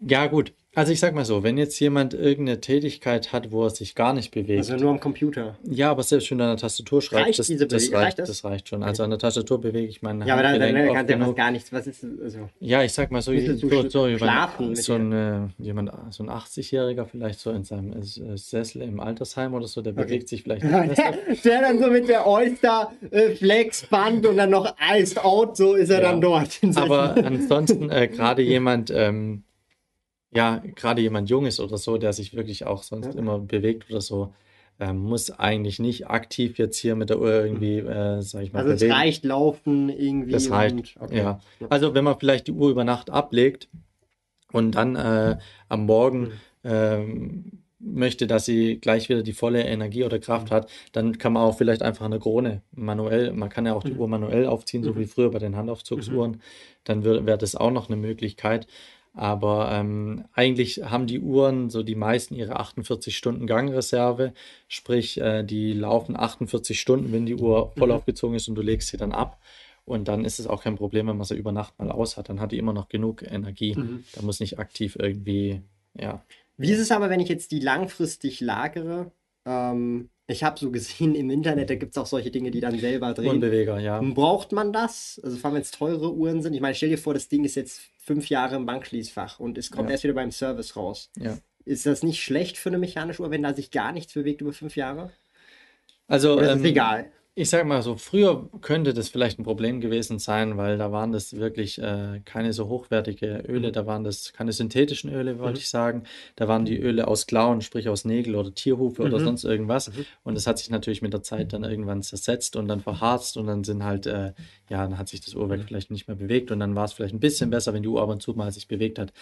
[SPEAKER 2] ja, gut. Also ich sag mal so, wenn jetzt jemand irgendeine Tätigkeit hat, wo er sich gar nicht bewegt.
[SPEAKER 1] Also nur am Computer.
[SPEAKER 2] Ja, aber selbst wenn du an der Tastatur schreibst, reicht das, diese das, reicht, das? das reicht schon. Also an der Tastatur bewege ich meine
[SPEAKER 1] Ja, aber dann, dann, dann kann der gar nichts. Was ist also?
[SPEAKER 2] Ja, ich sag mal so, so, so, so, jemand, so ein, jemand, so ein 80-Jähriger vielleicht so in seinem äh, Sessel im Altersheim oder so, der okay. bewegt sich vielleicht
[SPEAKER 1] nicht. der, der, dann so mit der Oyster äh, Flex Band und dann noch Iced Out, so ist er ja. dann dort.
[SPEAKER 2] Aber ansonsten äh, gerade jemand, ähm, ja, gerade jemand Junges oder so, der sich wirklich auch sonst ja. immer bewegt oder so, äh, muss eigentlich nicht aktiv jetzt hier mit der Uhr irgendwie, äh, sag ich mal,
[SPEAKER 1] Also bewegen. es reicht laufen irgendwie.
[SPEAKER 2] Das reicht, und, okay. ja. Also wenn man vielleicht die Uhr über Nacht ablegt und dann äh, am Morgen mhm. ähm, möchte, dass sie gleich wieder die volle Energie oder Kraft mhm. hat, dann kann man auch vielleicht einfach eine Krone manuell, man kann ja auch die mhm. Uhr manuell aufziehen, so wie mhm. früher bei den Handaufzugsuhren, mhm. dann wäre das auch noch eine Möglichkeit. Aber ähm, eigentlich haben die Uhren so die meisten ihre 48 Stunden Gangreserve, sprich, äh, die laufen 48 Stunden, wenn die Uhr voll mhm. aufgezogen ist und du legst sie dann ab. Und dann ist es auch kein Problem, wenn man sie über Nacht mal aus hat. Dann hat die immer noch genug Energie. Mhm. Da muss nicht aktiv irgendwie, ja.
[SPEAKER 1] Wie ist es aber, wenn ich jetzt die langfristig lagere? Ähm, ich habe so gesehen im Internet, da gibt es auch solche Dinge, die dann selber drehen.
[SPEAKER 2] Unbeweger, ja.
[SPEAKER 1] Braucht man das? Also vor allem, wenn es teure Uhren sind. Ich meine, stell dir vor, das Ding ist jetzt fünf Jahre im Bankschließfach und es kommt ja. erst wieder beim Service raus.
[SPEAKER 2] Ja.
[SPEAKER 1] Ist das nicht schlecht für eine mechanische Uhr, wenn da sich gar nichts bewegt über fünf Jahre?
[SPEAKER 2] Also,
[SPEAKER 1] Oder ist ähm, egal
[SPEAKER 2] ich sag mal so, früher könnte das vielleicht ein Problem gewesen sein, weil da waren das wirklich äh, keine so hochwertige Öle, mhm. da waren das keine synthetischen Öle, wollte mhm. ich sagen. Da waren die Öle aus Klauen, sprich aus Nägel oder Tierhufe mhm. oder sonst irgendwas. Mhm. Und das hat sich natürlich mit der Zeit dann irgendwann zersetzt und dann verharzt und dann sind halt, äh, ja, dann hat sich das Uhrwerk mhm. vielleicht nicht mehr bewegt und dann war es vielleicht ein bisschen besser, wenn die Uhr ab und zu mal sich bewegt hat.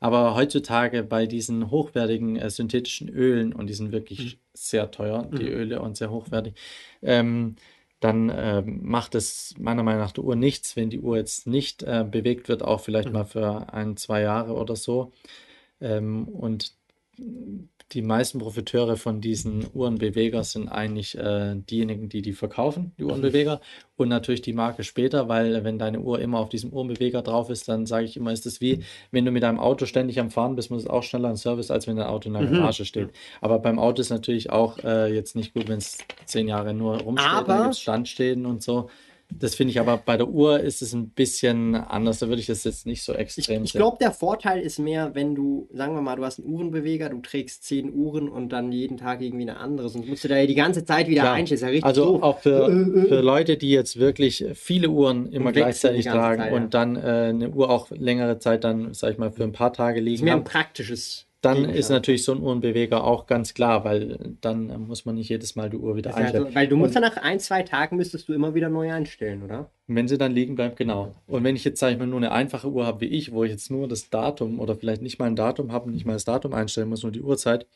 [SPEAKER 2] Aber heutzutage bei diesen hochwertigen äh, synthetischen Ölen, und die sind wirklich mhm. sehr teuer, die mhm. Öle und sehr hochwertig, ähm, dann äh, macht es meiner Meinung nach der Uhr nichts, wenn die Uhr jetzt nicht äh, bewegt wird, auch vielleicht mhm. mal für ein, zwei Jahre oder so. Ähm, und die meisten Profiteure von diesen Uhrenbeweger sind eigentlich äh, diejenigen, die die verkaufen, die Uhrenbeweger, und natürlich die Marke später, weil wenn deine Uhr immer auf diesem Uhrenbeweger drauf ist, dann sage ich immer, ist es wie, wenn du mit deinem Auto ständig am Fahren bist, muss es auch schneller ein Service, als wenn dein Auto in der mhm. Garage mhm. steht. Aber beim Auto ist natürlich auch äh, jetzt nicht gut, wenn es zehn Jahre nur rumsteht, Aber dann gibt Standstehen und so. Das finde ich aber bei der Uhr ist es ein bisschen anders. Da würde ich das jetzt nicht so extrem
[SPEAKER 1] Ich, ich glaube, der Vorteil ist mehr, wenn du, sagen wir mal, du hast einen Uhrenbeweger, du trägst zehn Uhren und dann jeden Tag irgendwie eine andere. Sonst musst du da ja die ganze Zeit wieder einstellen. Ja
[SPEAKER 2] also doof. auch für, für Leute, die jetzt wirklich viele Uhren immer gleichzeitig tragen Zeit, ja. und dann äh, eine Uhr auch längere Zeit dann, sag ich mal, für ein paar Tage liegen. Das ist
[SPEAKER 1] mehr ein praktisches
[SPEAKER 2] dann ist natürlich so ein Uhrenbeweger auch ganz klar, weil dann muss man nicht jedes Mal die Uhr wieder einstellen.
[SPEAKER 1] Also, weil du musst dann nach ein, zwei Tagen müsstest du immer wieder neu einstellen, oder?
[SPEAKER 2] Wenn sie dann liegen bleibt, genau. Und wenn ich jetzt, sage ich mal, nur eine einfache Uhr habe wie ich, wo ich jetzt nur das Datum oder vielleicht nicht mal ein Datum habe und nicht mal das Datum einstellen muss, nur die Uhrzeit,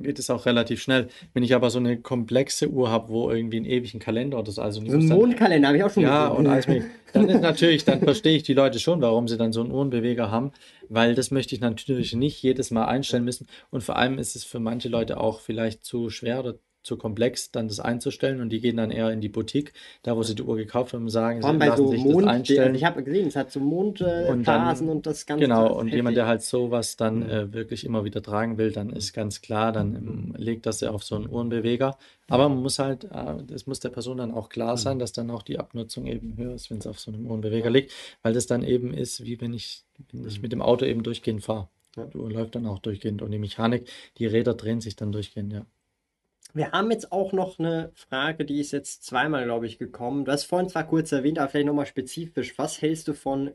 [SPEAKER 2] geht es auch relativ schnell. Wenn ich aber so eine komplexe Uhr habe, wo irgendwie einen ewigen Kalender oder so, also
[SPEAKER 1] so ein Mondkalender habe ich auch schon
[SPEAKER 2] Ja, gesehen. und als mich, dann ist natürlich, dann verstehe ich die Leute schon, warum sie dann so einen Uhrenbeweger haben, weil das möchte ich natürlich nicht jedes Mal einstellen müssen und vor allem ist es für manche Leute auch vielleicht zu schwer oder zu komplex, dann das einzustellen und die gehen dann eher in die Boutique, da wo sie die Uhr gekauft haben, sagen, sie
[SPEAKER 1] bei
[SPEAKER 2] lassen
[SPEAKER 1] so
[SPEAKER 2] sich
[SPEAKER 1] Mond,
[SPEAKER 2] das einstellen.
[SPEAKER 1] ich habe gesehen, es hat so Mondphasen
[SPEAKER 2] Und
[SPEAKER 1] äh, und das Ganze.
[SPEAKER 2] Genau,
[SPEAKER 1] das
[SPEAKER 2] und
[SPEAKER 1] heftig.
[SPEAKER 2] jemand, der halt sowas dann äh, wirklich immer wieder tragen will, dann ist ganz klar, dann ähm, legt das ja auf so einen Uhrenbeweger. Aber man muss halt, äh, das muss der Person dann auch klar sein, dass dann auch die Abnutzung eben höher ist, wenn es auf so einem Uhrenbeweger liegt, weil das dann eben ist, wie wenn ich, wenn ich mit dem Auto eben durchgehend fahre.
[SPEAKER 1] Ja.
[SPEAKER 2] Die Uhr läuft dann auch durchgehend und die Mechanik, die Räder drehen sich dann durchgehend, ja.
[SPEAKER 1] Wir haben jetzt auch noch eine Frage, die ist jetzt zweimal, glaube ich, gekommen. Du hast vorhin zwar kurz erwähnt, aber vielleicht nochmal spezifisch. Was hältst du von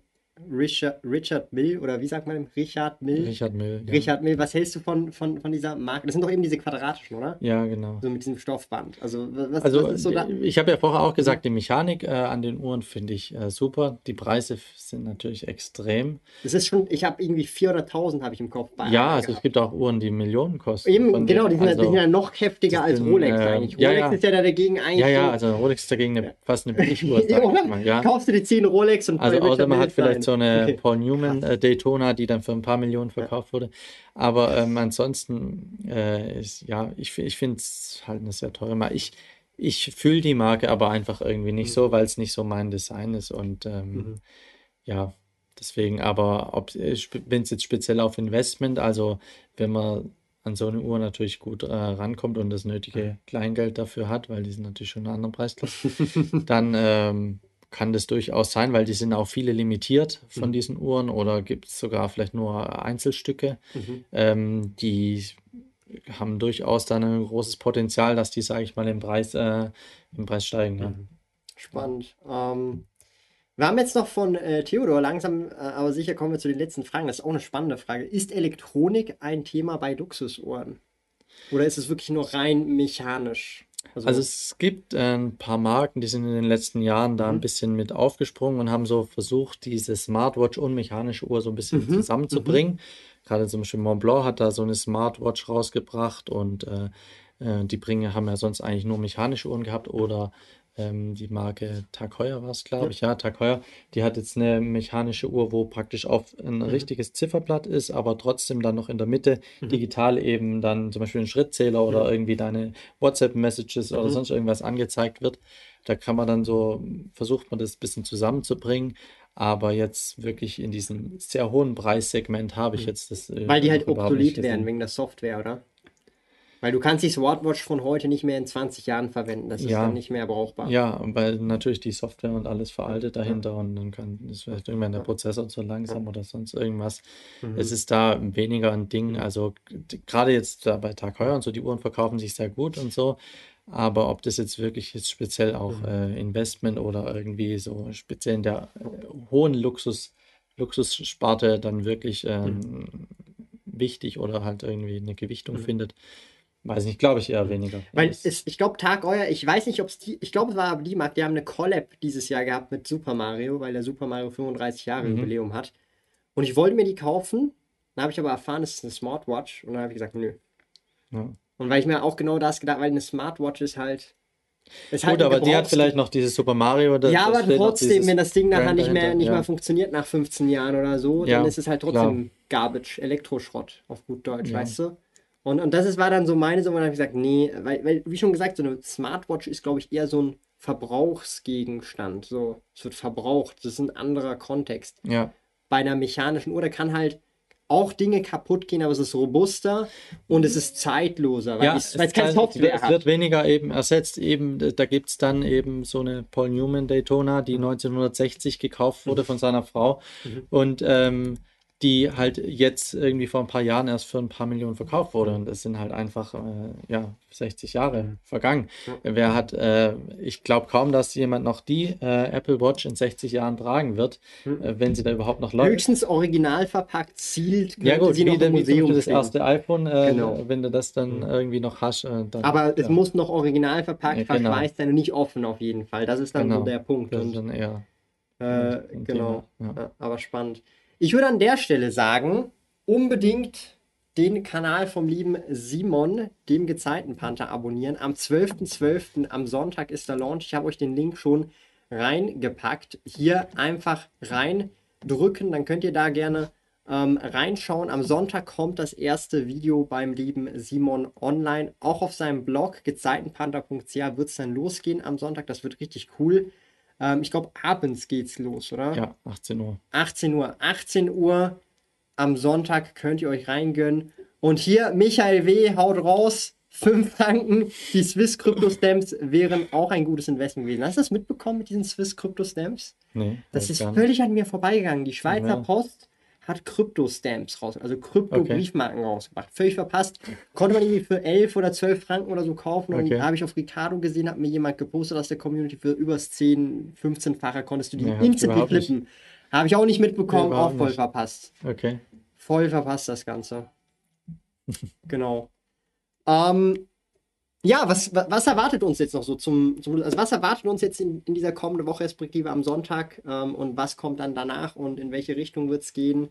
[SPEAKER 1] Richard, Richard Mill oder wie sagt man, Richard Mill?
[SPEAKER 2] Richard Mill. Ja,
[SPEAKER 1] Richard Mill, was hältst du von, von, von dieser Marke? Das sind doch eben diese quadratischen, oder?
[SPEAKER 2] ja genau.
[SPEAKER 1] So mit diesem Stoffband. Also, was,
[SPEAKER 2] Also
[SPEAKER 1] was ist so da?
[SPEAKER 2] ich habe ja vorher auch gesagt, die Mechanik äh, an den Uhren finde ich äh, super. Die Preise sind natürlich extrem.
[SPEAKER 1] Das ist schon, ich habe irgendwie 400.000 habe ich im Kopf. Bei
[SPEAKER 2] Ja, also es
[SPEAKER 1] gehabt.
[SPEAKER 2] gibt auch Uhren, die Millionen kosten.
[SPEAKER 1] Eben, genau, die sind, ja- die
[SPEAKER 2] also,
[SPEAKER 1] sind ja noch heftiger als
[SPEAKER 2] sind,
[SPEAKER 1] Rolex
[SPEAKER 2] äh,
[SPEAKER 1] eigentlich.
[SPEAKER 2] ja,
[SPEAKER 1] Rolex
[SPEAKER 2] ja.
[SPEAKER 1] ist ja da dagegen eigentlich
[SPEAKER 2] ja, ja,
[SPEAKER 1] so,
[SPEAKER 2] also Rolex ist dagegen eine, fast eine Billig-Uhr. Ja.
[SPEAKER 1] Kaufst du die 10 Rolex und
[SPEAKER 2] Also außer man hat vielleicht. So eine
[SPEAKER 1] Okay.
[SPEAKER 2] Paul Newman äh, Daytona, die dann für ein paar Millionen verkauft wurde. Aber ähm, ansonsten äh, ist, ja, ich, ich finde es halt eine sehr teure Marke. Ich, ich fühle die Marke aber einfach irgendwie nicht so, weil es nicht so mein Design ist. Und ähm,
[SPEAKER 1] Mhm.
[SPEAKER 2] ja, deswegen, aber ob wenn es jetzt speziell auf Investment, also wenn man an so eine Uhr natürlich gut äh, rankommt und das nötige Kleingeld dafür hat, weil die sind natürlich schon in einer anderen Preisklasse, dann ähm, kann das durchaus sein, weil die sind auch viele limitiert von diesen Uhren oder gibt es sogar vielleicht nur Einzelstücke.
[SPEAKER 1] Mhm.
[SPEAKER 2] Ähm, die haben durchaus dann ein großes Potenzial, dass die, sage ich mal, im Preis, äh, im Preis steigen. Ja.
[SPEAKER 1] Spannend. Ähm, wir haben jetzt noch von äh, Theodor langsam, äh, aber sicher kommen wir zu den letzten Fragen. Das ist auch eine spannende Frage. Ist Elektronik ein Thema bei Luxusuhren? Oder ist es wirklich nur rein mechanisch?
[SPEAKER 2] Also es gibt äh, ein paar Marken, die sind in den letzten Jahren da ein bisschen mit aufgesprungen und haben so versucht, diese Smartwatch und mechanische Uhr so ein bisschen zusammenzubringen. Gerade zum Beispiel Montblanc hat da so eine Smartwatch rausgebracht und äh, äh, die bringen, haben ja sonst eigentlich nur mechanische Uhren gehabt oder ähm, die Marke Tag Heuer war es, glaube ich. Ja, Tag Heuer, die hat jetzt eine mechanische Uhr, wo praktisch auf ein richtiges Zifferblatt ist, aber trotzdem dann noch in der Mitte digital eben dann zum Beispiel ein Schrittzähler oder irgendwie deine WhatsApp-Messages oder sonst irgendwas angezeigt wird. Da kann man dann so, versucht man das ein bisschen zusammenzubringen. Aber jetzt wirklich in diesem sehr hohen Preissegment habe ich jetzt das. äh,
[SPEAKER 1] Weil die halt obsolet werden wegen der Software, oder? Weil du kannst die Smartwatch von heute nicht mehr in 20 Jahren verwenden. Das ist
[SPEAKER 2] Ja.
[SPEAKER 1] dann nicht mehr brauchbar.
[SPEAKER 2] Ja, weil natürlich die Software und alles veraltet dahinter und dann kann ist vielleicht irgendwann der Prozessor zu langsam oder sonst irgendwas. Es ist da weniger ein Ding. Also g- gerade jetzt bei Tag Heuer und so, die Uhren verkaufen sich sehr gut und so. Aber ob das jetzt wirklich jetzt speziell auch äh, Investment oder irgendwie so speziell in der äh, hohen Luxus, Luxussparte dann wirklich ähm, wichtig oder halt irgendwie eine Gewichtung findet, weiß nicht, glaube ich eher weniger.
[SPEAKER 1] Weil es, ich glaube, Tag Euer, ich weiß nicht, ob es die, ich glaube, es war aber die Marke, die haben eine Collab dieses Jahr gehabt mit Super Mario, weil der Super Mario 35 Jahre
[SPEAKER 2] Mhm.
[SPEAKER 1] Jubiläum hat. Und ich wollte mir die kaufen, dann habe ich aber erfahren, es ist eine Smartwatch und dann habe ich gesagt, nö.
[SPEAKER 2] ja.
[SPEAKER 1] Und weil ich mir auch genau das gedacht, weil eine Smartwatch ist halt. Ist halt
[SPEAKER 2] Gut, aber die hat vielleicht noch dieses Super Mario. das-
[SPEAKER 1] Ja, aber trotzdem, wenn das Ding nachher nicht mehr, nicht
[SPEAKER 2] ja.
[SPEAKER 1] mehr funktioniert nach 15 Jahren oder so,
[SPEAKER 2] Ja,
[SPEAKER 1] dann ist es halt
[SPEAKER 2] klar.
[SPEAKER 1] trotzdem Garbage, Elektroschrott auf gut Deutsch, weißt du? Und, und das ist, war dann so meine Summe, und dann habe ich gesagt, nee, weil, weil, wie schon gesagt, so eine Smartwatch ist, glaube ich, eher so ein Verbrauchsgegenstand. So, es wird verbraucht, das ist ein anderer Kontext.
[SPEAKER 2] Ja,
[SPEAKER 1] Bei einer mechanischen Uhr, da kann halt auch Dinge kaputt gehen, aber es ist robuster und es ist zeitloser, weil
[SPEAKER 2] ja
[SPEAKER 1] es, weil es keine Software
[SPEAKER 2] es wird weniger eben ersetzt. Eben, da gibt es dann eben so eine Paul Newman Daytona,
[SPEAKER 1] Mhm.
[SPEAKER 2] die 1960 gekauft wurde von seiner Frau und ähm, die halt jetzt irgendwie vor ein paar Jahren erst für ein paar Millionen verkauft wurde. Und es sind halt einfach äh, ja, 60 Jahre
[SPEAKER 1] Mhm.
[SPEAKER 2] vergangen. Wer hat, äh, ich glaube kaum, dass jemand noch die äh, Apple Watch in 60 Jahren tragen wird,
[SPEAKER 1] Mhm.
[SPEAKER 2] äh, wenn sie da überhaupt noch läuft.
[SPEAKER 1] Höchstens original verpackt, zielt,
[SPEAKER 2] Ja gut,
[SPEAKER 1] sie noch
[SPEAKER 2] wie,
[SPEAKER 1] im Museum
[SPEAKER 2] Beispiel das erste iPhone, äh,
[SPEAKER 1] Genau.
[SPEAKER 2] wenn du das dann irgendwie noch hast, äh, dann
[SPEAKER 1] Aber es
[SPEAKER 2] ja,
[SPEAKER 1] muss noch original verpackt,
[SPEAKER 2] Ja, genau.
[SPEAKER 1] verschweißt sein und nicht offen auf jeden Fall. Das ist dann
[SPEAKER 2] Genau.
[SPEAKER 1] so der Punkt.
[SPEAKER 2] das
[SPEAKER 1] Und,
[SPEAKER 2] dann eher ein
[SPEAKER 1] genau.
[SPEAKER 2] Ja,
[SPEAKER 1] aber spannend. Ich würde an der Stelle sagen, unbedingt den Kanal vom lieben Simon, dem Gezeitenpanther, abonnieren. Am 12.12. am Sonntag ist der Launch. Ich habe euch den Link schon reingepackt. Hier einfach reindrücken, dann könnt ihr da gerne ähm, reinschauen. Am Sonntag kommt das erste Video beim lieben Simon online. Auch auf seinem Blog gezeitenpanther.ch wird es dann losgehen am Sonntag. Das wird richtig cool. Ähm, ich glaube, abends geht's los, oder?
[SPEAKER 2] Ja, 18 Uhr.
[SPEAKER 1] 18 Uhr. 18 Uhr am Sonntag könnt ihr euch reingönnen. Und hier, Michael W. haut raus. 5 Franken. Die Swiss Crypto Stamps wären auch ein gutes Investment gewesen. Hast du das mitbekommen mit diesen Swiss Crypto Stamps?
[SPEAKER 2] Nee.
[SPEAKER 1] Das ist völlig an mir vorbeigegangen. Die Schweizer
[SPEAKER 2] Ja.
[SPEAKER 1] Post hat Krypto-Stamps raus, also Krypto-Briefmarken rausgebracht. Völlig verpasst. Konnte man irgendwie für 11 oder 12 Franken oder so kaufen. Und
[SPEAKER 2] Okay.
[SPEAKER 1] da habe ich auf Ricardo gesehen, hat mir jemand gepostet aus der Community für übers 10, 15-fache konntest du die
[SPEAKER 2] Nee, nicht.
[SPEAKER 1] flippen. Habe ich auch nicht mitbekommen, auch voll
[SPEAKER 2] nicht.
[SPEAKER 1] verpasst.
[SPEAKER 2] Okay.
[SPEAKER 1] Voll verpasst das Ganze. genau. Ähm, ja, was, wa- was erwartet uns jetzt noch so zum, zum also was erwartet uns jetzt in, in dieser kommenden Woche, respektive am Sonntag ähm, und was kommt dann danach und in welche Richtung wird es gehen?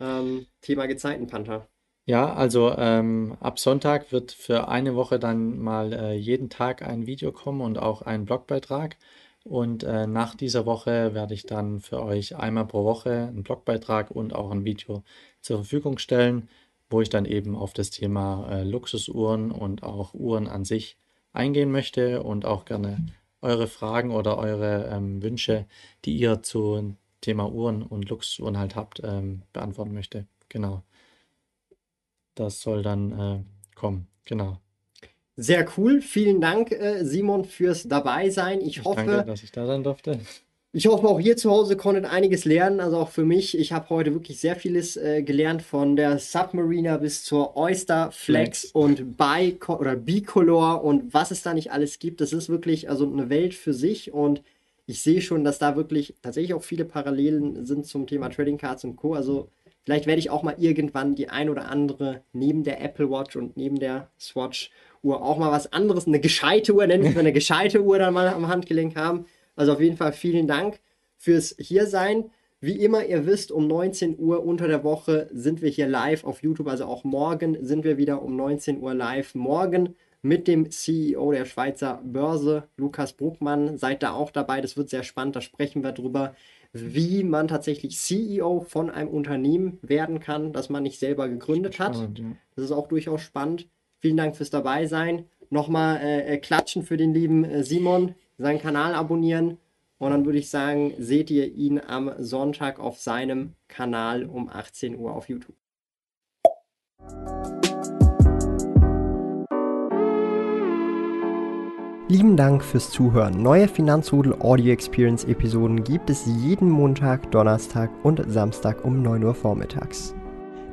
[SPEAKER 1] Ähm, Thema Gezeitenpanther.
[SPEAKER 2] Ja, also ähm, ab Sonntag wird für eine Woche dann mal äh, jeden Tag ein Video kommen und auch ein Blogbeitrag. Und äh, nach dieser Woche werde ich dann für euch einmal pro Woche einen Blogbeitrag und auch ein Video zur Verfügung stellen, wo ich dann eben auf das Thema äh, Luxusuhren und auch Uhren an sich eingehen möchte und auch gerne eure Fragen oder eure ähm, Wünsche, die ihr zu Thema Uhren und Luxusuhren halt habt, ähm, beantworten möchte. Genau. Das soll dann äh, kommen. Genau.
[SPEAKER 1] Sehr cool. Vielen Dank, äh, Simon, fürs Dabeisein. Ich
[SPEAKER 2] Ich
[SPEAKER 1] hoffe,
[SPEAKER 2] danke, dass ich da sein durfte.
[SPEAKER 1] Ich hoffe, auch ihr zu Hause konntet einiges lernen, also auch für mich. Ich habe heute wirklich sehr vieles äh, gelernt, von der Submariner bis zur Oyster Flex und Bi oder Bicolor und was es da nicht alles gibt. Das ist wirklich also eine Welt für sich und ich sehe schon, dass da wirklich tatsächlich auch viele Parallelen sind zum Thema Trading Cards und Co. Also vielleicht werde ich auch mal irgendwann die ein oder andere neben der Apple Watch und neben der Swatch Uhr auch mal was anderes, eine gescheite Uhr, nennen wir eine gescheite Uhr dann mal am Handgelenk haben. Also auf jeden Fall vielen Dank fürs Hiersein. Wie immer, ihr wisst, um 19 Uhr unter der Woche sind wir hier live auf YouTube. Also auch morgen sind wir wieder um 19 Uhr live. Morgen mit dem CEO der Schweizer Börse, Lukas Bruckmann. Seid da auch dabei. Das wird sehr spannend. Da sprechen wir drüber, wie man tatsächlich CEO von einem Unternehmen werden kann, das man nicht selber gegründet hat.
[SPEAKER 2] Spannend, ja.
[SPEAKER 1] Das ist auch durchaus spannend. Vielen Dank fürs Dabeisein. Nochmal äh, äh, klatschen für den lieben äh, Simon, seinen Kanal abonnieren. Und dann würde ich sagen, seht ihr ihn am Sonntag auf seinem Kanal um 18 Uhr auf YouTube. Lieben Dank fürs Zuhören. Neue Finanzrudel Audio Experience Episoden gibt es jeden Montag, Donnerstag und Samstag um 9 Uhr vormittags.